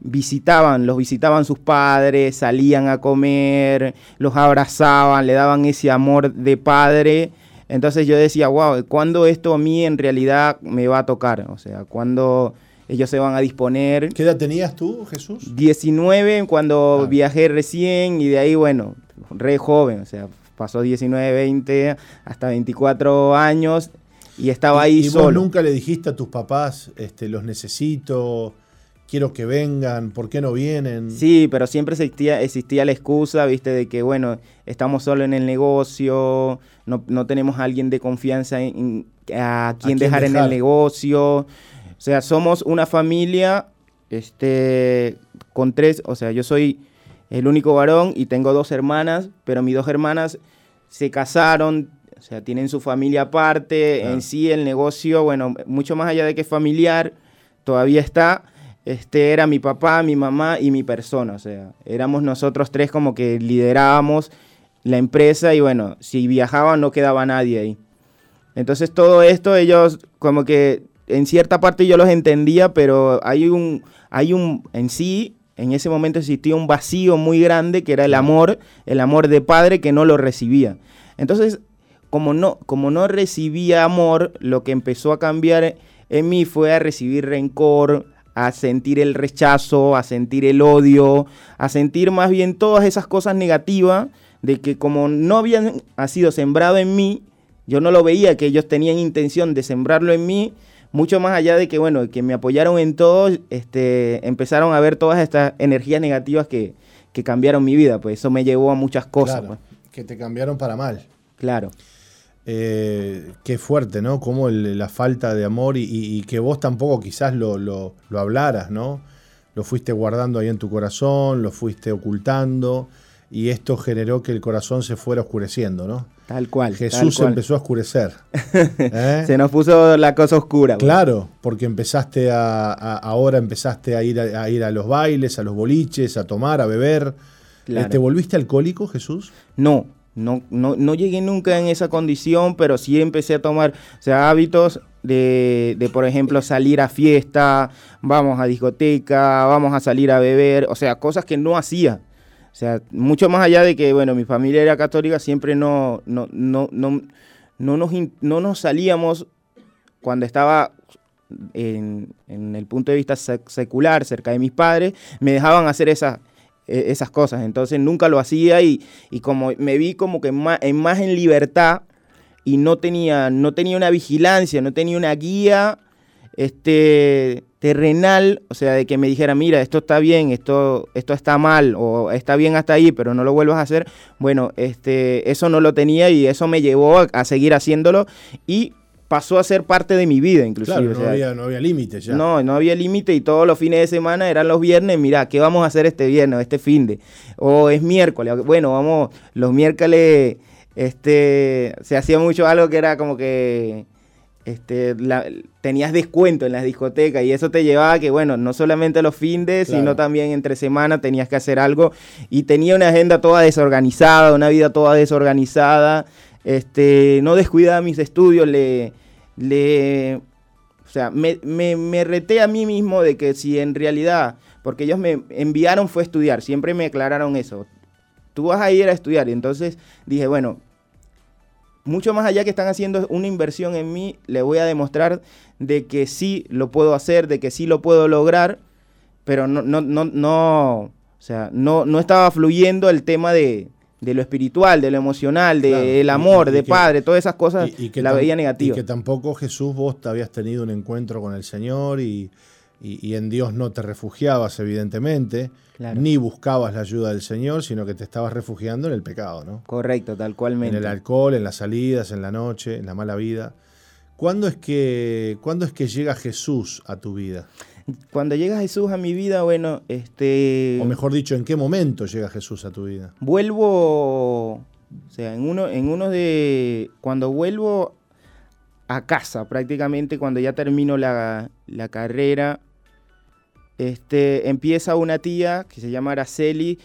[SPEAKER 5] visitaban, los visitaban sus padres, salían a comer, los abrazaban, le daban ese amor de padre. Entonces yo decía, wow, ¿cuándo esto a mí en realidad me va a tocar? O sea, ¿cuándo ellos se van a disponer?
[SPEAKER 4] ¿Qué edad tenías tú, Jesús?
[SPEAKER 5] 19 cuando ah. viajé recién y de ahí, bueno, re joven, o sea, pasó 19, 20, hasta 24 años y estaba ahí
[SPEAKER 4] ¿Y
[SPEAKER 5] solo.
[SPEAKER 4] Vos nunca le dijiste a tus papás, este, los necesito? Quiero que vengan, ¿por qué no vienen?
[SPEAKER 5] Sí, pero siempre existía, existía la excusa, viste, de que, bueno, estamos solo en el negocio, no, tenemos a alguien de confianza en, a, quien dejar, en el negocio. O sea, somos una familia este, con tres, o sea, yo soy el único varón y tengo dos hermanas, pero mis dos hermanas se casaron, o sea, tienen su familia aparte, en sí el negocio, bueno, mucho más allá de que familiar, todavía está este, era mi papá, mi mamá y mi persona. O sea, éramos nosotros tres como que liderábamos la empresa y bueno, si viajaban no quedaba nadie ahí. Entonces todo esto ellos como que en cierta parte yo los entendía, pero hay un, hay un, en sí, en ese momento existía un vacío muy grande que era el amor, el amor de padre que no lo recibía. Entonces, como no, como no recibía amor, lo que empezó a cambiar en mí fue a recibir rencor, a sentir el rechazo, a sentir el odio, a sentir más bien todas esas cosas negativas de que como no habían sido sembrado en mí, yo no lo veía que ellos tenían intención de sembrarlo en mí, mucho más allá de que, bueno, que me apoyaron en todo, este, empezaron a ver todas estas energías negativas que, que cambiaron mi vida, pues eso me llevó a muchas cosas. Pues.
[SPEAKER 4] Que te cambiaron para mal.
[SPEAKER 5] Claro.
[SPEAKER 4] Eh, qué fuerte, ¿no? Como la falta de amor y, que vos tampoco quizás lo, lo, hablaras, ¿no? Lo fuiste guardando ahí en tu corazón, lo fuiste ocultando y esto generó que el corazón se fuera oscureciendo, ¿no?
[SPEAKER 5] Tal cual.
[SPEAKER 4] Jesús empezó a oscurecer.
[SPEAKER 5] ¿eh? se nos puso la cosa oscura.
[SPEAKER 4] Claro, porque empezaste a, ahora empezaste a ir a, ir a los bailes, a los boliches, a tomar, a beber. ¿Te volviste alcohólico, Jesús?
[SPEAKER 5] No, no, no, no llegué nunca en esa condición, pero sí empecé a tomar sea, hábitos de, de, por ejemplo, salir a fiesta, vamos a discoteca, vamos a salir a beber, o sea, cosas que no hacía. O sea, mucho más allá de que, bueno, mi familia era católica, siempre no, no, no, no, no, nos, no nos salíamos cuando estaba en, en, el punto de vista secular, cerca de mis padres, me dejaban hacer esas esas cosas. Entonces nunca lo hacía y, como me vi como que más, en más en libertad y no tenía, no tenía una vigilancia, no tenía una guía este, terrenal, o sea, de que me dijera, mira, esto está bien, esto, esto está mal, o está bien hasta ahí, pero no lo vuelvas a hacer. Bueno, este, eso no lo tenía y eso me llevó a, a seguir haciéndolo y pasó a ser parte de mi vida, inclusive.
[SPEAKER 4] Claro, no, había, no había límite ya.
[SPEAKER 5] No, no había límite y todos los fines de semana eran los viernes, mira, ¿qué vamos a hacer este viernes, este fin de? O es miércoles, bueno, vamos, los miércoles, este, se hacía mucho algo que era como que, este, tenías descuento en las discotecas y eso te llevaba a que, bueno, no solamente los fines, sino también entre semana tenías que hacer algo y tenía una agenda toda desorganizada, una vida toda desorganizada este, no descuidaba mis estudios, le, le o sea, me, me, reté a mí mismo de que si en realidad, porque ellos me enviaron fue estudiar, siempre me aclararon eso, tú vas a ir a estudiar, y entonces dije, bueno, mucho más allá que están haciendo una inversión en mí, le voy a demostrar de que sí lo puedo hacer, de que sí lo puedo lograr, pero no, no, no, no o sea, no, no estaba fluyendo el tema de, de lo espiritual, de lo emocional, del amor, de padre, todas esas cosas y, que la veía negativa.
[SPEAKER 4] Y que tampoco Jesús vos te habías tenido un encuentro con el Señor y, en Dios no te refugiabas, evidentemente, ni buscabas la ayuda del Señor, sino que te estabas refugiando en el pecado, ¿no?
[SPEAKER 5] Correcto, tal cualmente.
[SPEAKER 4] En el alcohol, en las salidas, en la noche, en la mala vida. ¿Cuándo es que, ¿cuándo es que llega Jesús a tu vida?
[SPEAKER 5] Cuando llega Jesús a mi vida, bueno, este...
[SPEAKER 4] O mejor dicho, ¿en qué momento llega Jesús a tu vida?
[SPEAKER 5] Vuelvo, o sea, en uno, en uno de... Cuando vuelvo a casa, prácticamente cuando ya termino la, carrera, este, empieza una tía que se llama Araceli,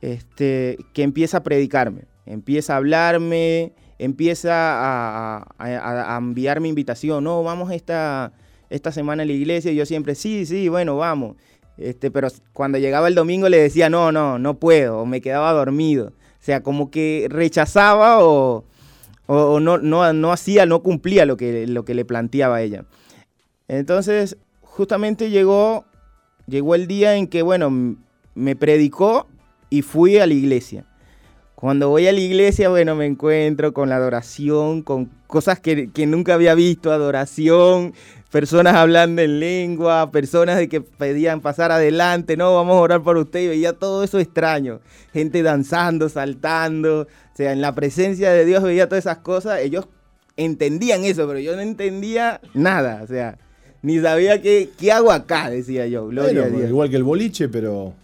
[SPEAKER 5] este, que empieza a predicarme, empieza a hablarme, empieza a, a, a enviarme invitación, no, vamos a esta esta semana en la iglesia y yo siempre, sí, sí, bueno, vamos. Este, pero cuando llegaba el domingo le decía, no, no, no puedo, o me quedaba dormido. O sea, como que rechazaba o, o, no, no, no, hacía, no cumplía lo que, lo que le planteaba ella. Entonces, justamente llegó, llegó el día en que, bueno, me predicó y fui a la iglesia. Cuando voy a la iglesia, bueno, me encuentro con la adoración, con cosas que, que nunca había visto, adoración, personas hablando en lengua, personas de que pedían pasar adelante, no, vamos a orar por usted y veía todo eso extraño, gente danzando, saltando, o sea, en la presencia de Dios veía todas esas cosas, ellos entendían eso, pero yo no entendía nada, o sea, ni sabía qué, qué hago acá, decía yo, gloria
[SPEAKER 4] Igual que el boliche, pero...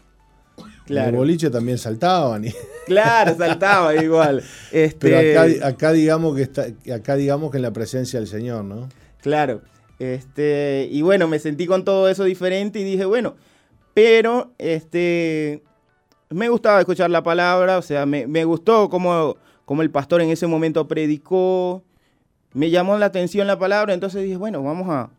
[SPEAKER 4] Claro. el boliche también saltaban. Y...
[SPEAKER 5] Claro, saltaba igual.
[SPEAKER 4] Este... Pero acá, digamos que está, acá digamos que en la presencia del Señor, ¿no?
[SPEAKER 5] Claro. Este, y bueno, me sentí con todo eso diferente y dije, bueno, pero este, me gustaba escuchar la palabra, o sea, me, gustó como, como el pastor en ese momento predicó, me llamó la atención la palabra, entonces dije, bueno, vamos a,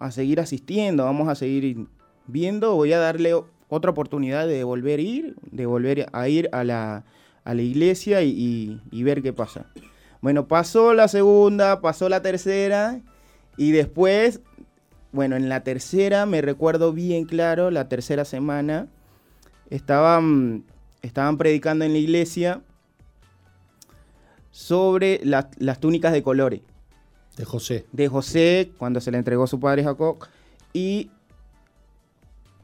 [SPEAKER 5] a seguir asistiendo, vamos a seguir viendo, voy a darle otra oportunidad de volver a ir, de volver a ir a la, a la iglesia y ver qué pasa. Bueno, pasó la segunda, pasó la tercera y después, bueno, en la tercera, me recuerdo bien claro, la tercera semana, estaban, estaban predicando en la iglesia sobre las túnicas de colores.
[SPEAKER 4] De José.
[SPEAKER 5] De José, cuando se le entregó su padre Jacob. Y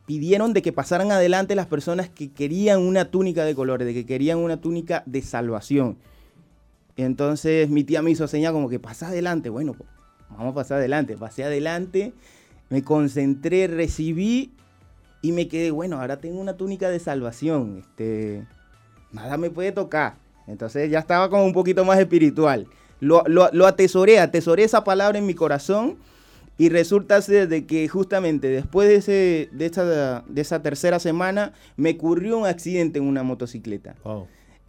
[SPEAKER 5] pidieron de que pasaran adelante las personas que querían una túnica de colores, de que querían una túnica de salvación. Entonces mi tía me hizo señal como que pasa adelante. Bueno, vamos a pasar adelante. Pasé adelante, me concentré, recibí y me quedé, bueno, ahora tengo una túnica de salvación. Este, nada me puede tocar. Entonces ya estaba como un poquito más espiritual. Lo, lo, atesoré, atesoré esa palabra en mi corazón y resulta ser de que justamente después de, ese, de, de esa tercera semana me ocurrió un accidente en una motocicleta.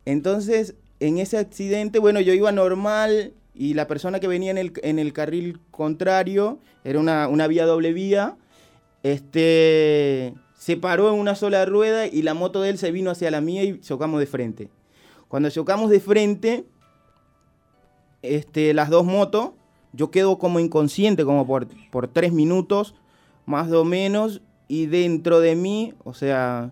[SPEAKER 5] Entonces, en ese accidente, bueno, yo iba normal, y la persona que venía en el, en el carril contrario, era una, una, vía doble vía, este, se paró en una sola rueda y la moto de él se vino hacia la mía y chocamos de frente. Cuando chocamos de frente, este, las dos motos, yo quedo como inconsciente, como por, por tres minutos, más o menos, y dentro de mí, o sea,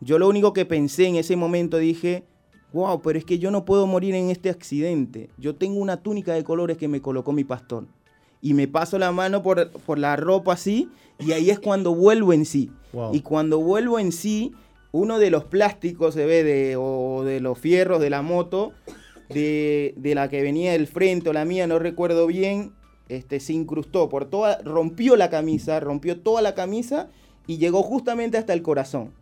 [SPEAKER 5] yo lo único que pensé en ese momento dije, wow, pero es que yo no puedo morir en este accidente. Yo tengo una túnica de colores que me colocó mi pastor. Y me paso la mano por, por la ropa así, y ahí es cuando vuelvo en sí. Y cuando vuelvo en sí, uno de los plásticos se ve de, o de los fierros de la moto, de, de, la que venía del frente o la mía, no recuerdo bien, este, se incrustó por toda, rompió la camisa, rompió toda la camisa y llegó justamente hasta el corazón.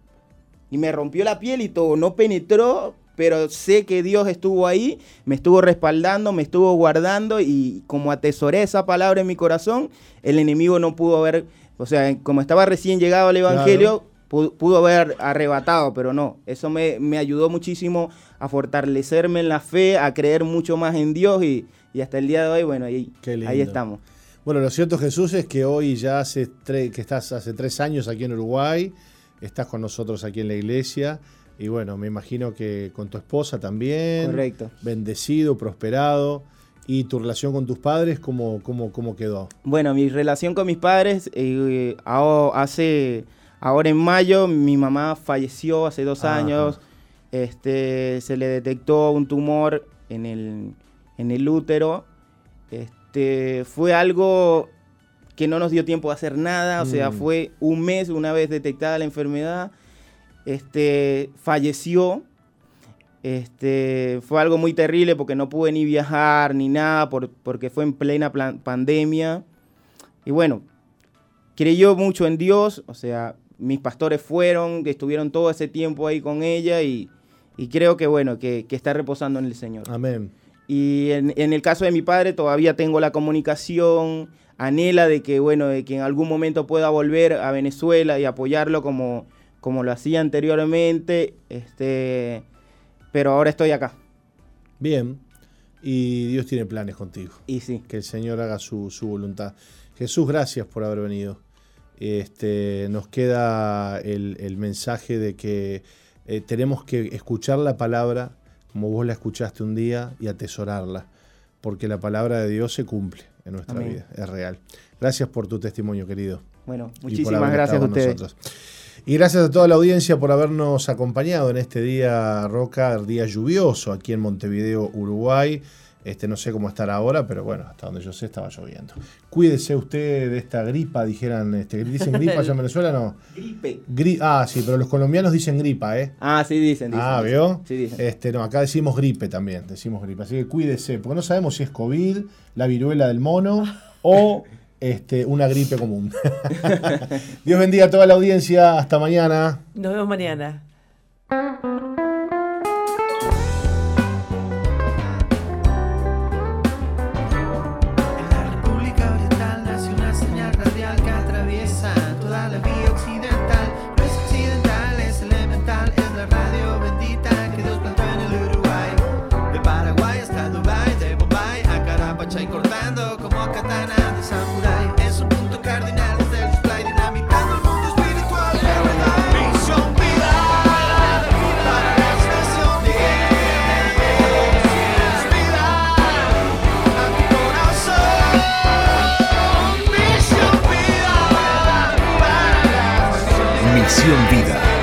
[SPEAKER 5] Y me rompió la piel y todo, no penetró, pero sé que Dios estuvo ahí, me estuvo respaldando, me estuvo guardando y como atesoré esa palabra en mi corazón, el enemigo no pudo haber, o sea, como estaba recién llegado al Evangelio, pudo, haber arrebatado, pero no, eso me, ayudó muchísimo a fortalecerme en la fe, a creer mucho más en Dios y, hasta el día de hoy, bueno, ahí, ahí estamos.
[SPEAKER 4] Bueno, lo cierto Jesús es que hoy ya hace que estás hace tres años aquí en Uruguay, estás con nosotros aquí en la iglesia y bueno, me imagino que con tu esposa también.
[SPEAKER 5] Correcto.
[SPEAKER 4] Bendecido, prosperado. ¿Y tu relación con tus padres cómo, cómo, cómo quedó?
[SPEAKER 5] Bueno, mi relación con mis padres, eh, hace, ahora en mayo, mi mamá falleció hace dos años. este, se le detectó un tumor en el, en el útero. Este, fue algo que no nos dio tiempo de hacer nada, o sea, mm. fue un mes una vez detectada la enfermedad, este, falleció, este, fue algo muy terrible porque no pude ni viajar ni nada porque fue en plena pandemia. Y bueno, creyó mucho en Dios, o sea, mis pastores fueron, que estuvieron todo ese tiempo ahí con ella y, creo que bueno, que, está reposando en el Señor.
[SPEAKER 6] Amén.
[SPEAKER 5] Y en, en, el caso de mi padre todavía tengo la comunicación, anhela de que, bueno, de que en algún momento pueda volver a Venezuela y apoyarlo como, como lo hacía anteriormente, este, pero ahora estoy acá.
[SPEAKER 6] Bien, y Dios tiene planes contigo.
[SPEAKER 5] Y sí.
[SPEAKER 6] Que el Señor haga su, voluntad. Jesús, gracias por haber venido. Este, nos queda el, mensaje de que eh, tenemos que escuchar la palabra como vos la escuchaste un día y atesorarla, porque la palabra de Dios se cumple en nuestra vida, es real. Gracias por tu testimonio, querido.
[SPEAKER 5] Bueno, muchísimas gracias a ustedes.
[SPEAKER 6] Y gracias a toda la audiencia por habernos acompañado en este día, Roca, día lluvioso aquí en Montevideo, Uruguay. Este, no sé cómo estará ahora, pero bueno, hasta donde yo sé estaba lloviendo. Cuídese usted de esta gripa, dijeran, este, ¿dicen gripa allá en Venezuela? No.
[SPEAKER 5] Gripe.
[SPEAKER 6] ah, sí, pero los colombianos dicen gripa, ¿eh?
[SPEAKER 5] Ah, sí dicen, dicen
[SPEAKER 6] Ah, ¿vio? Sí dicen. Este, no, acá decimos gripe también, decimos gripe. Así que cuídese, porque no sabemos si es COVID, la viruela del mono o este, una gripe común. Dios bendiga a toda la audiencia. Hasta mañana.
[SPEAKER 7] Nos vemos mañana.